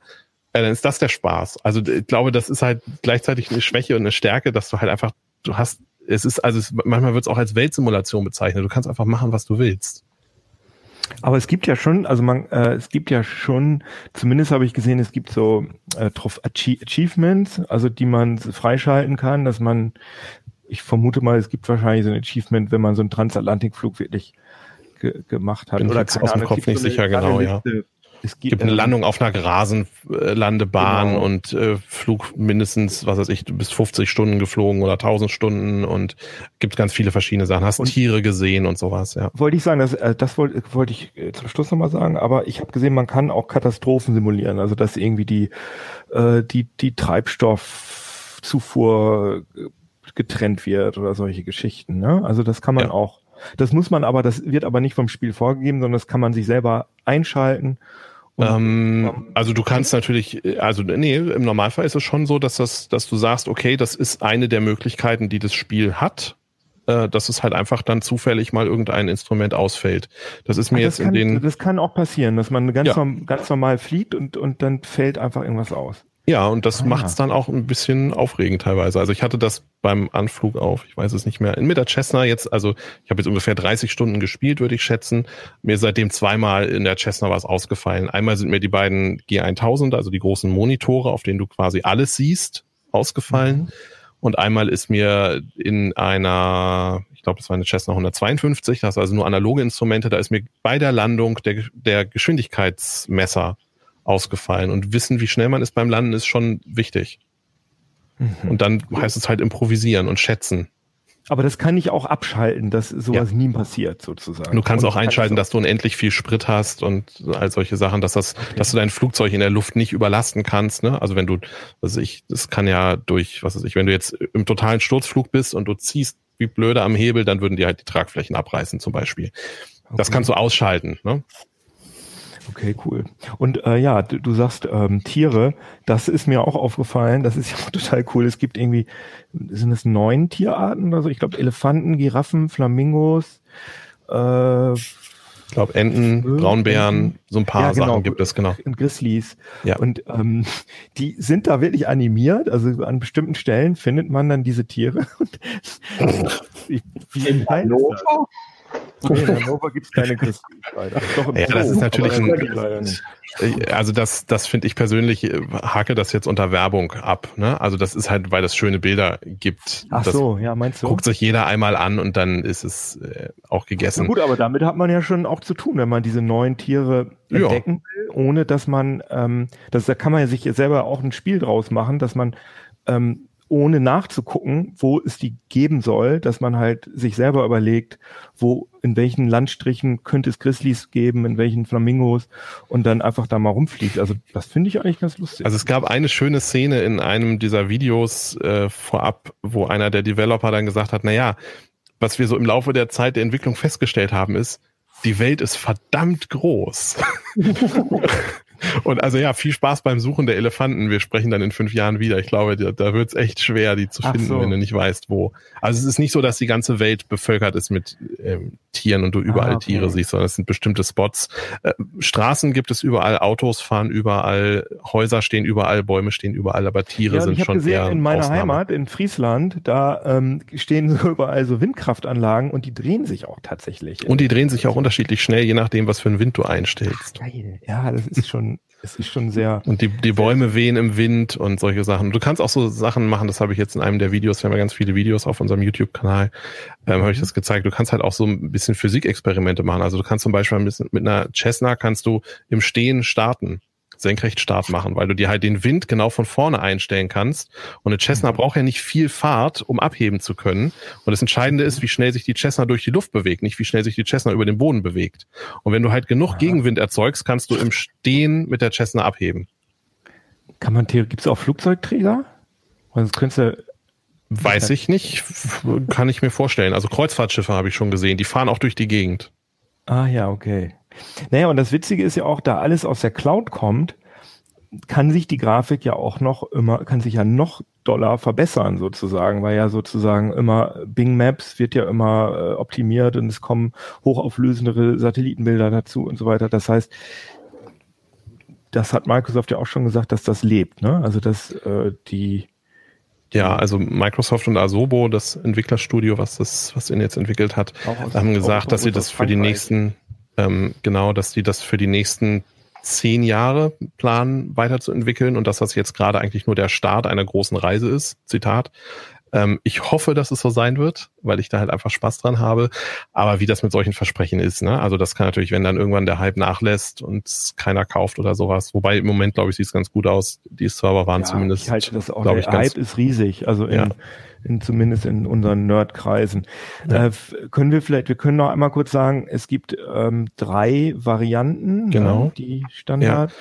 äh, dann ist das der Spaß. Also ich glaube, das ist halt gleichzeitig eine Schwäche und eine Stärke, dass du halt einfach, du hast es ist, also es, manchmal wird es auch als Weltsimulation bezeichnet. Du kannst einfach machen, was du willst. Aber es gibt ja schon, also man, äh, es gibt ja schon, zumindest habe ich gesehen, es gibt so äh, Achievements, also die man freischalten kann, dass man, ich vermute mal, es gibt wahrscheinlich so ein Achievement, wenn man so einen Transatlantikflug wirklich ge gemacht hat. Bin oder aus dem Kopf nicht so sicher, genau, ja. Es gibt, eine ähm, Landung auf einer Grasenlandebahn genau. und äh, Flug mindestens, was weiß ich, du bist 50 Stunden geflogen oder 1000 Stunden und gibt ganz viele verschiedene Sachen. Hast und Tiere gesehen und sowas, ja. Wollte ich sagen, das, äh, das wollte wollte ich äh, zum Schluss nochmal sagen, aber ich habe gesehen, man kann auch Katastrophen simulieren, also dass irgendwie die, äh, die, die Treibstoffzufuhr äh, getrennt wird oder solche Geschichten. Ne? Also das kann man ja. auch. Das muss man aber, das wird aber nicht vom Spiel vorgegeben, sondern das kann man sich selber einschalten ähm, also du kannst natürlich, also nee, im Normalfall ist es schon so, dass das, dass du sagst, okay, das ist eine der Möglichkeiten, die das Spiel hat, äh, dass es halt einfach dann zufällig mal irgendein Instrument ausfällt. Das ist mir Ach, das jetzt kann, in den. Das kann auch passieren, dass man ganz, ja. norm, ganz normal fliegt und, und dann fällt einfach irgendwas aus. Ja, und das ah, macht es dann auch ein bisschen aufregend teilweise. Also ich hatte das beim Anflug auf, ich weiß es nicht mehr, mit der Cessna jetzt, also ich habe jetzt ungefähr 30 Stunden gespielt, würde ich schätzen. Mir seitdem zweimal in der Cessna was ausgefallen. Einmal sind mir die beiden G1000, also die großen Monitore, auf denen du quasi alles siehst, ausgefallen. Mhm. Und einmal ist mir in einer, ich glaube, das war eine Cessna 152, das ist also nur analoge Instrumente, da ist mir bei der Landung der, der Geschwindigkeitsmesser ausgefallen. Und wissen, wie schnell man ist beim Landen, ist schon wichtig. Mhm. Und dann heißt es halt improvisieren und schätzen. Aber das kann ich auch abschalten, dass sowas ja. nie passiert, sozusagen. Du kannst und auch einschalten, dass du unendlich viel Sprit hast und all solche Sachen, dass das, okay. dass du dein Flugzeug in der Luft nicht überlasten kannst. Ne? Also wenn du, was ich, das kann ja durch, was weiß ich, wenn du jetzt im totalen Sturzflug bist und du ziehst wie blöde am Hebel, dann würden die halt die Tragflächen abreißen, zum Beispiel. Okay. Das kannst du ausschalten. Ne? Okay, cool. Und äh, ja, du, du sagst ähm, Tiere, das ist mir auch aufgefallen, das ist ja auch total cool. Es gibt irgendwie, sind es neun Tierarten oder so? Ich glaube Elefanten, Giraffen, Flamingos, äh, ich glaube Enten, Braunbären, so ein paar ja, genau, Sachen gibt es, genau. Und Grizzlies. Ja. Und ähm, die sind da wirklich animiert, also an bestimmten Stellen findet man dann diese Tiere. Und wie, wie In Hannover? Nee, in Hannover gibt es keine Christen. Doch im ja, Zoo, das ist natürlich ein, also das, das finde ich persönlich, äh, hake das jetzt unter Werbung ab. Ne? Also das ist halt, weil es schöne Bilder gibt. Ach das so, ja, meinst du? Guckt sich jeder einmal an und dann ist es äh, auch gegessen. Gut, aber damit hat man ja schon auch zu tun, wenn man diese neuen Tiere entdecken ja. will, ohne dass man, ähm, das, da kann man ja sich selber auch ein Spiel draus machen, dass man ähm, ohne nachzugucken, wo es die geben soll, dass man halt sich selber überlegt, wo, in welchen Landstrichen könnte es Grizzlies geben, in welchen Flamingos und dann einfach da mal rumfliegt. Also das finde ich eigentlich ganz lustig. Also es gab eine schöne Szene in einem dieser Videos äh, vorab, wo einer der Developer dann gesagt hat, na ja, was wir so im Laufe der Zeit der Entwicklung festgestellt haben, ist, die Welt ist verdammt groß. Und also ja, viel Spaß beim Suchen der Elefanten. Wir sprechen dann in fünf Jahren wieder. Ich glaube, da, da wird es echt schwer, die zu finden, so. wenn du nicht weißt, wo. Also es ist nicht so, dass die ganze Welt bevölkert ist mit ähm, Tieren und du überall ah, okay. Tiere siehst, sondern es sind bestimmte Spots. Äh, Straßen gibt es überall, Autos fahren überall, Häuser stehen überall, Bäume stehen überall, aber Tiere ja, sind ich schon gesehen, eher in meiner Ausnahme. Heimat in Friesland, da ähm, stehen so überall so Windkraftanlagen und die drehen sich auch tatsächlich. Und die drehen sich auch unterschiedlich schnell, je nachdem, was für einen Wind du einstellst. Geil. Ja, das ist schon es ist schon sehr. Und die, die Bäume wehen im Wind und solche Sachen. Du kannst auch so Sachen machen, das habe ich jetzt in einem der Videos, wir haben ja ganz viele Videos auf unserem YouTube-Kanal, ähm, habe ich das gezeigt. Du kannst halt auch so ein bisschen Physikexperimente machen. Also du kannst zum Beispiel mit, mit einer Cessna kannst du im Stehen starten. Senkrechtstart machen, weil du dir halt den Wind genau von vorne einstellen kannst. Und eine Cessna mhm. braucht ja nicht viel Fahrt, um abheben zu können. Und das Entscheidende ist, wie schnell sich die Cessna durch die Luft bewegt, nicht wie schnell sich die Cessna über den Boden bewegt. Und wenn du halt genug ja. Gegenwind erzeugst, kannst du im Stehen mit der Cessna abheben. Kann man gibt es auch Flugzeugträger? Sonst könntest du Weiß ich nicht, kann ich mir vorstellen. Also Kreuzfahrtschiffe habe ich schon gesehen, die fahren auch durch die Gegend. Ah ja, okay. Naja, und das Witzige ist ja auch, da alles aus der Cloud kommt, kann sich die Grafik ja auch noch immer, kann sich ja noch doller verbessern sozusagen, weil ja sozusagen immer Bing Maps wird ja immer äh, optimiert und es kommen hochauflösendere Satellitenbilder dazu und so weiter. Das heißt, das hat Microsoft ja auch schon gesagt, dass das lebt, ne? Also dass äh, die ja, also Microsoft und Asobo, das Entwicklerstudio, was das, was ihn jetzt entwickelt hat, haben gesagt, dass sie das für die nächsten, ähm, genau, dass die das für die nächsten zehn Jahre planen, weiterzuentwickeln und dass das jetzt gerade eigentlich nur der Start einer großen Reise ist. Zitat. Ähm, ich hoffe, dass es so sein wird, weil ich da halt einfach Spaß dran habe. Aber wie das mit solchen Versprechen ist, ne? Also das kann natürlich, wenn dann irgendwann der Hype nachlässt und keiner kauft oder sowas. Wobei im Moment, glaube ich, sieht es ganz gut aus. Die Server waren ja, zumindest. Ich halte das auch. Der ich, Hype ist riesig. Also in, ja. in zumindest in unseren Nerdkreisen. Ja. Äh, können wir vielleicht, wir können noch einmal kurz sagen, es gibt ähm, drei Varianten, genau. Ne, die Standard.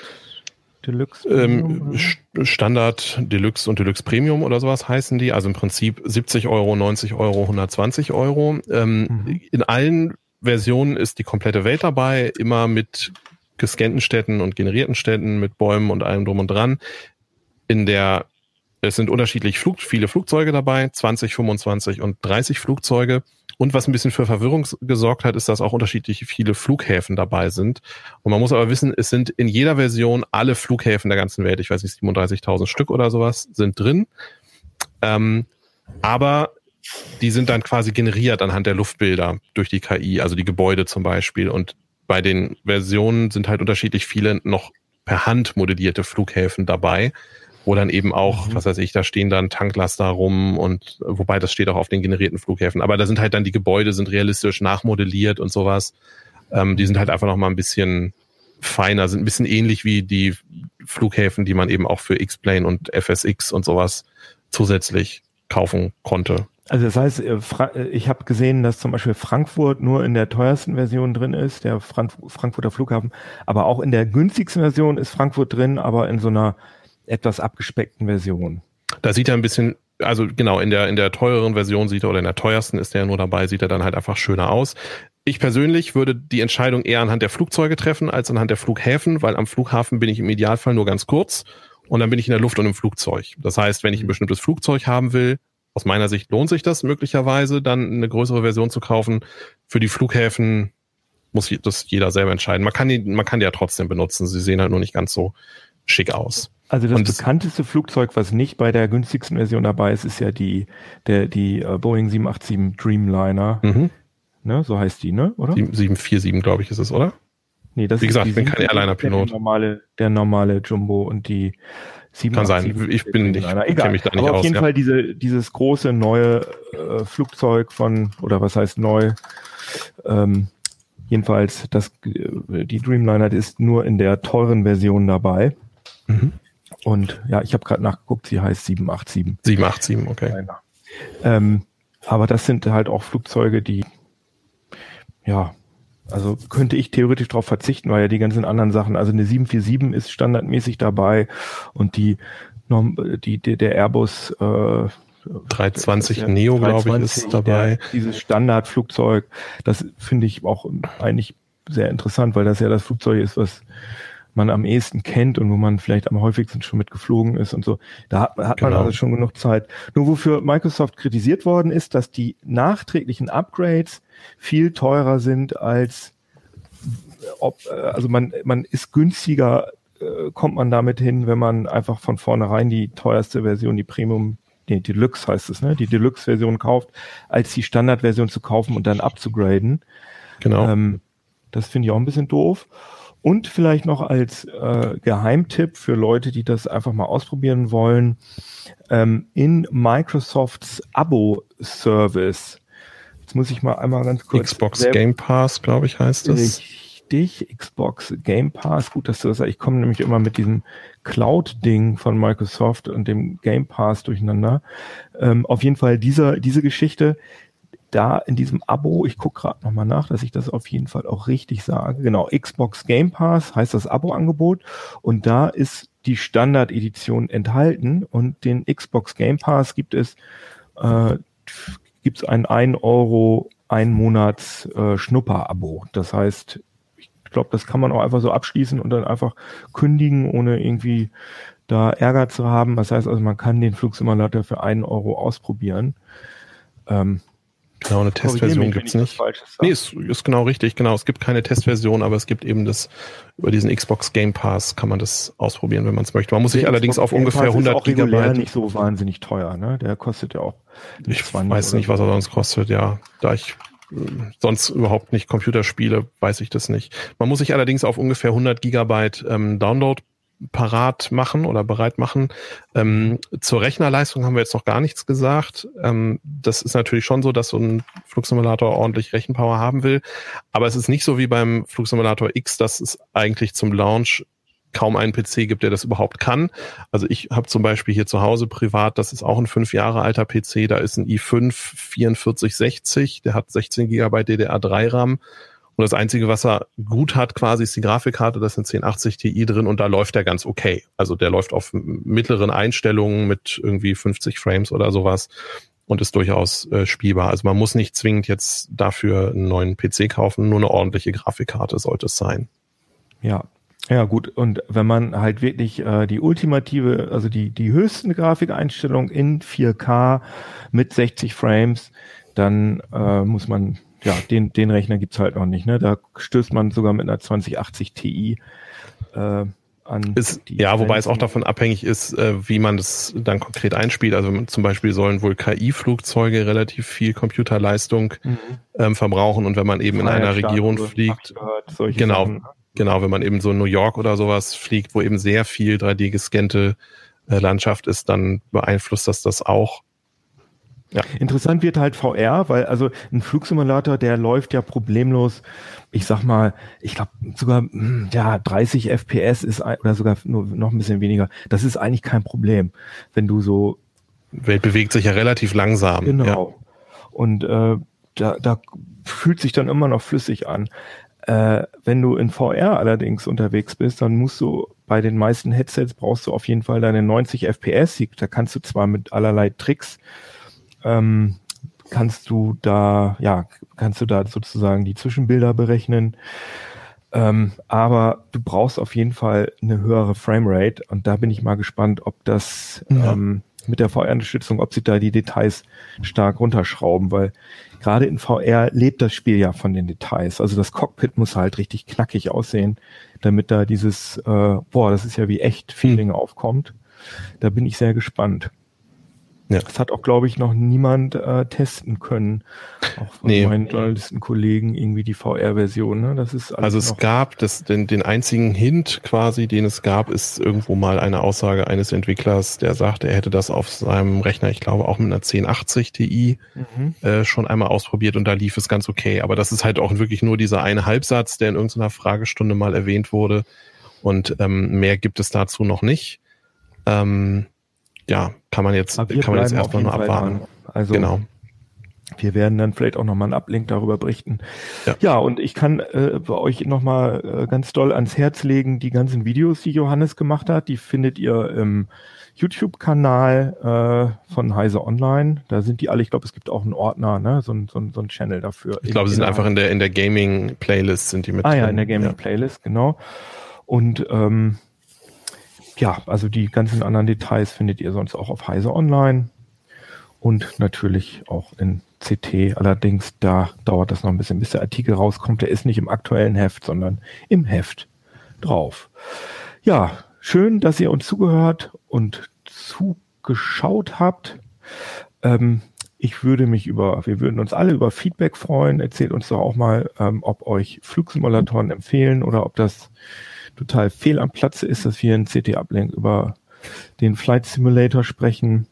Deluxe ähm, Standard, Deluxe und Deluxe Premium oder sowas heißen die. Also im Prinzip 70 Euro, 90 Euro, 120 Euro. Ähm, mhm. In allen Versionen ist die komplette Welt dabei, immer mit gescannten Städten und generierten Städten, mit Bäumen und allem drum und dran. In der es sind unterschiedlich Flug, viele Flugzeuge dabei, 20, 25 und 30 Flugzeuge. Und was ein bisschen für Verwirrung gesorgt hat, ist, dass auch unterschiedlich viele Flughäfen dabei sind. Und man muss aber wissen, es sind in jeder Version alle Flughäfen der ganzen Welt, ich weiß nicht, 37.000 Stück oder sowas, sind drin. Ähm, aber die sind dann quasi generiert anhand der Luftbilder durch die KI, also die Gebäude zum Beispiel. Und bei den Versionen sind halt unterschiedlich viele noch per Hand modellierte Flughäfen dabei wo dann eben auch, mhm. was weiß ich, da stehen dann Tanklaster rum und wobei das steht auch auf den generierten Flughäfen. Aber da sind halt dann die Gebäude sind realistisch nachmodelliert und sowas. Ähm, die sind halt einfach noch mal ein bisschen feiner, sind ein bisschen ähnlich wie die Flughäfen, die man eben auch für X-Plane und FSX und sowas zusätzlich kaufen konnte. Also das heißt, äh, äh, ich habe gesehen, dass zum Beispiel Frankfurt nur in der teuersten Version drin ist, der Frankfurter Flughafen, aber auch in der günstigsten Version ist Frankfurt drin, aber in so einer etwas abgespeckten Version. Da sieht er ein bisschen, also genau, in der, in der teureren Version sieht er, oder in der teuersten ist er nur dabei, sieht er dann halt einfach schöner aus. Ich persönlich würde die Entscheidung eher anhand der Flugzeuge treffen als anhand der Flughäfen, weil am Flughafen bin ich im Idealfall nur ganz kurz und dann bin ich in der Luft und im Flugzeug. Das heißt, wenn ich ein bestimmtes Flugzeug haben will, aus meiner Sicht lohnt sich das möglicherweise, dann eine größere Version zu kaufen. Für die Flughäfen muss das jeder selber entscheiden. Man kann die, man kann die ja trotzdem benutzen. Sie sehen halt nur nicht ganz so schick aus. Also das, das bekannteste Flugzeug, was nicht bei der günstigsten Version dabei ist, ist ja die, der, die uh, Boeing 787 Dreamliner. Mhm. Ne, so heißt die, ne? Oder? 747, glaube ich, ist es, oder? Nee, das Wie gesagt, ich bin kein Airliner-Pilot. Der normale, der normale Jumbo und die 787. Kann sein, ich bin nicht, kenne mich da nicht Aber aus. Auf jeden ja. Fall diese, dieses große neue äh, Flugzeug von, oder was heißt neu, ähm, jedenfalls das, äh, die Dreamliner ist nur in der teuren Version dabei. Mhm. Und ja, ich habe gerade nachgeguckt, sie heißt 787. 787, okay. Ähm, aber das sind halt auch Flugzeuge, die, ja, also könnte ich theoretisch darauf verzichten, weil ja die ganzen anderen Sachen, also eine 747 ist standardmäßig dabei und die, die, die der Airbus äh, 320 der Neo, glaube ich, ist dabei. Der, dieses Standardflugzeug, das finde ich auch eigentlich sehr interessant, weil das ja das Flugzeug ist, was man am ehesten kennt und wo man vielleicht am häufigsten schon mit geflogen ist und so. Da hat, hat genau. man also schon genug Zeit. Nur wofür Microsoft kritisiert worden ist, dass die nachträglichen Upgrades viel teurer sind als ob, äh, also man, man ist günstiger, äh, kommt man damit hin, wenn man einfach von vornherein die teuerste Version, die Premium nee, Deluxe heißt es, ne? Die Deluxe-Version kauft, als die Standard-Version zu kaufen und dann abzugraden. Genau. Ähm, das finde ich auch ein bisschen doof. Und vielleicht noch als äh, Geheimtipp für Leute, die das einfach mal ausprobieren wollen, ähm, in Microsofts Abo-Service. Jetzt muss ich mal einmal ganz kurz. Xbox Game Pass, glaube ich, heißt das. richtig. Xbox Game Pass, gut, dass du das sagst. Ich komme nämlich immer mit diesem Cloud-Ding von Microsoft und dem Game Pass durcheinander. Ähm, auf jeden Fall dieser, diese Geschichte, da in diesem Abo, ich gucke gerade nochmal nach, dass ich das auf jeden Fall auch richtig sage. Genau, Xbox Game Pass heißt das Abo-Angebot und da ist die Standard-Edition enthalten und den Xbox Game Pass gibt es, äh, gibt es ein 1 Euro ein Monats äh, Schnupper-Abo. Das heißt, ich glaube, das kann man auch einfach so abschließen und dann einfach kündigen, ohne irgendwie da Ärger zu haben. Das heißt also, man kann den Flugsimulator für einen Euro ausprobieren. Ähm, Genau, eine Testversion gibt's nicht. Nee, ist, ist genau richtig, genau. Es gibt keine Testversion, aber es gibt eben das, über diesen Xbox Game Pass kann man das ausprobieren, wenn man es möchte. Man muss sich allerdings Xbox auf ungefähr Pass 100 ist auch Gigabyte. nicht so wahnsinnig teuer, ne? Der kostet ja auch. Ich weiß nicht, was er sonst kostet, ja. Da ich äh, sonst überhaupt nicht Computerspiele, weiß ich das nicht. Man muss sich allerdings auf ungefähr 100 Gigabyte ähm, Download parat machen oder bereit machen. Ähm, zur Rechnerleistung haben wir jetzt noch gar nichts gesagt. Ähm, das ist natürlich schon so, dass so ein Flugsimulator ordentlich Rechenpower haben will. Aber es ist nicht so wie beim Flugsimulator X, dass es eigentlich zum Launch kaum einen PC gibt, der das überhaupt kann. Also ich habe zum Beispiel hier zu Hause privat, das ist auch ein fünf Jahre alter PC, da ist ein i5 4460, der hat 16 GB DDR3 RAM und das Einzige, was er gut hat, quasi ist die Grafikkarte, das sind 1080 Ti drin und da läuft er ganz okay. Also der läuft auf mittleren Einstellungen mit irgendwie 50 Frames oder sowas und ist durchaus äh, spielbar. Also man muss nicht zwingend jetzt dafür einen neuen PC kaufen, nur eine ordentliche Grafikkarte sollte es sein. Ja, ja, gut. Und wenn man halt wirklich äh, die ultimative, also die, die höchsten Grafikeinstellungen in 4K mit 60 Frames, dann äh, muss man ja, den, den Rechner gibt's halt noch nicht. Ne? Da stößt man sogar mit einer 2080 Ti äh, an. Ist, ja, wobei es auch davon abhängig ist, äh, wie man das dann konkret einspielt. Also zum Beispiel sollen wohl KI-Flugzeuge relativ viel Computerleistung mhm. ähm, verbrauchen und wenn man eben in einer Region fliegt, gehört, genau, Sachen. Ne? genau, wenn man eben so in New York oder sowas fliegt, wo eben sehr viel 3D gescannte äh, Landschaft ist, dann beeinflusst das das auch. Ja. Interessant wird halt VR, weil also ein Flugsimulator, der läuft ja problemlos, ich sag mal, ich glaube sogar hm, ja 30 FPS ist oder sogar nur noch ein bisschen weniger. Das ist eigentlich kein Problem, wenn du so Welt bewegt sich ja relativ langsam. Genau. Ja. Und äh, da, da fühlt sich dann immer noch flüssig an. Äh, wenn du in VR allerdings unterwegs bist, dann musst du bei den meisten Headsets brauchst du auf jeden Fall deine 90 FPS. Da kannst du zwar mit allerlei Tricks ähm, kannst du da, ja, kannst du da sozusagen die Zwischenbilder berechnen. Ähm, aber du brauchst auf jeden Fall eine höhere Framerate und da bin ich mal gespannt, ob das ja. ähm, mit der VR-Unterstützung, ob sie da die Details stark runterschrauben, weil gerade in VR lebt das Spiel ja von den Details. Also das Cockpit muss halt richtig knackig aussehen, damit da dieses, äh, boah, das ist ja wie echt Feeling hm. aufkommt. Da bin ich sehr gespannt. Ja. Das hat auch, glaube ich, noch niemand äh, testen können. Auch von nee. meinen Journalistenkollegen irgendwie die VR-Version. Ne? Das ist also es gab das, den, den einzigen Hint quasi, den es gab, ist irgendwo mal eine Aussage eines Entwicklers, der sagte, er hätte das auf seinem Rechner, ich glaube auch mit einer 1080 Ti mhm. äh, schon einmal ausprobiert und da lief es ganz okay. Aber das ist halt auch wirklich nur dieser eine Halbsatz, der in irgendeiner Fragestunde mal erwähnt wurde. Und ähm, mehr gibt es dazu noch nicht. Ähm, ja, kann man jetzt, kann man jetzt erstmal nur abwarten. Also genau. Wir werden dann vielleicht auch nochmal einen Ablink darüber berichten. Ja, ja und ich kann äh, bei euch nochmal äh, ganz doll ans Herz legen, die ganzen Videos, die Johannes gemacht hat, die findet ihr im YouTube-Kanal äh, von Heise Online. Da sind die alle, ich glaube, es gibt auch einen Ordner, ne? so, ein, so, ein, so ein Channel dafür. Ich glaube, sie sind einfach in der, in der Gaming-Playlist sind die mit Ah drin. ja, in der Gaming-Playlist, ja. genau. Und ähm, ja, also die ganzen anderen Details findet ihr sonst auch auf Heise Online und natürlich auch in CT. Allerdings, da dauert das noch ein bisschen, bis der Artikel rauskommt. Der ist nicht im aktuellen Heft, sondern im Heft drauf. Ja, schön, dass ihr uns zugehört und zugeschaut habt. Ähm, ich würde mich über, wir würden uns alle über Feedback freuen. Erzählt uns doch auch mal, ähm, ob euch Flugsimulatoren empfehlen oder ob das total fehl am Platze ist, dass wir in CT Uplink über den Flight Simulator sprechen.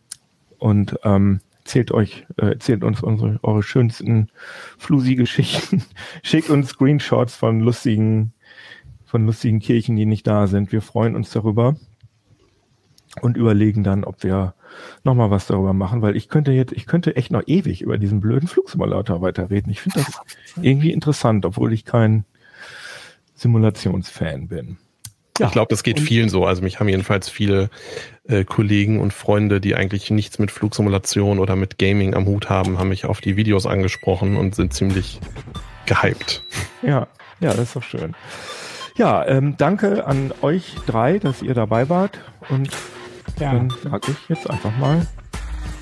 Und ähm, erzählt euch, äh, erzählt uns unsere, eure schönsten Flusi-Geschichten. Schickt uns Screenshots von lustigen, von lustigen Kirchen, die nicht da sind. Wir freuen uns darüber und überlegen dann, ob wir nochmal was darüber machen, weil ich könnte jetzt, ich könnte echt noch ewig über diesen blöden Flugsimulator weiterreden. Ich finde das irgendwie interessant, obwohl ich kein Simulationsfan bin. Ja, ich glaube, das geht vielen so. Also mich haben jedenfalls viele äh, Kollegen und Freunde, die eigentlich nichts mit Flugsimulation oder mit Gaming am Hut haben, haben mich auf die Videos angesprochen und sind ziemlich gehypt. Ja, ja, das ist doch schön. Ja, ähm, danke an euch drei, dass ihr dabei wart und ja. dann sage ich jetzt einfach mal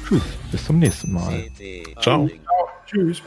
Tschüss, bis zum nächsten Mal. Ciao. Ciao. Tschüss.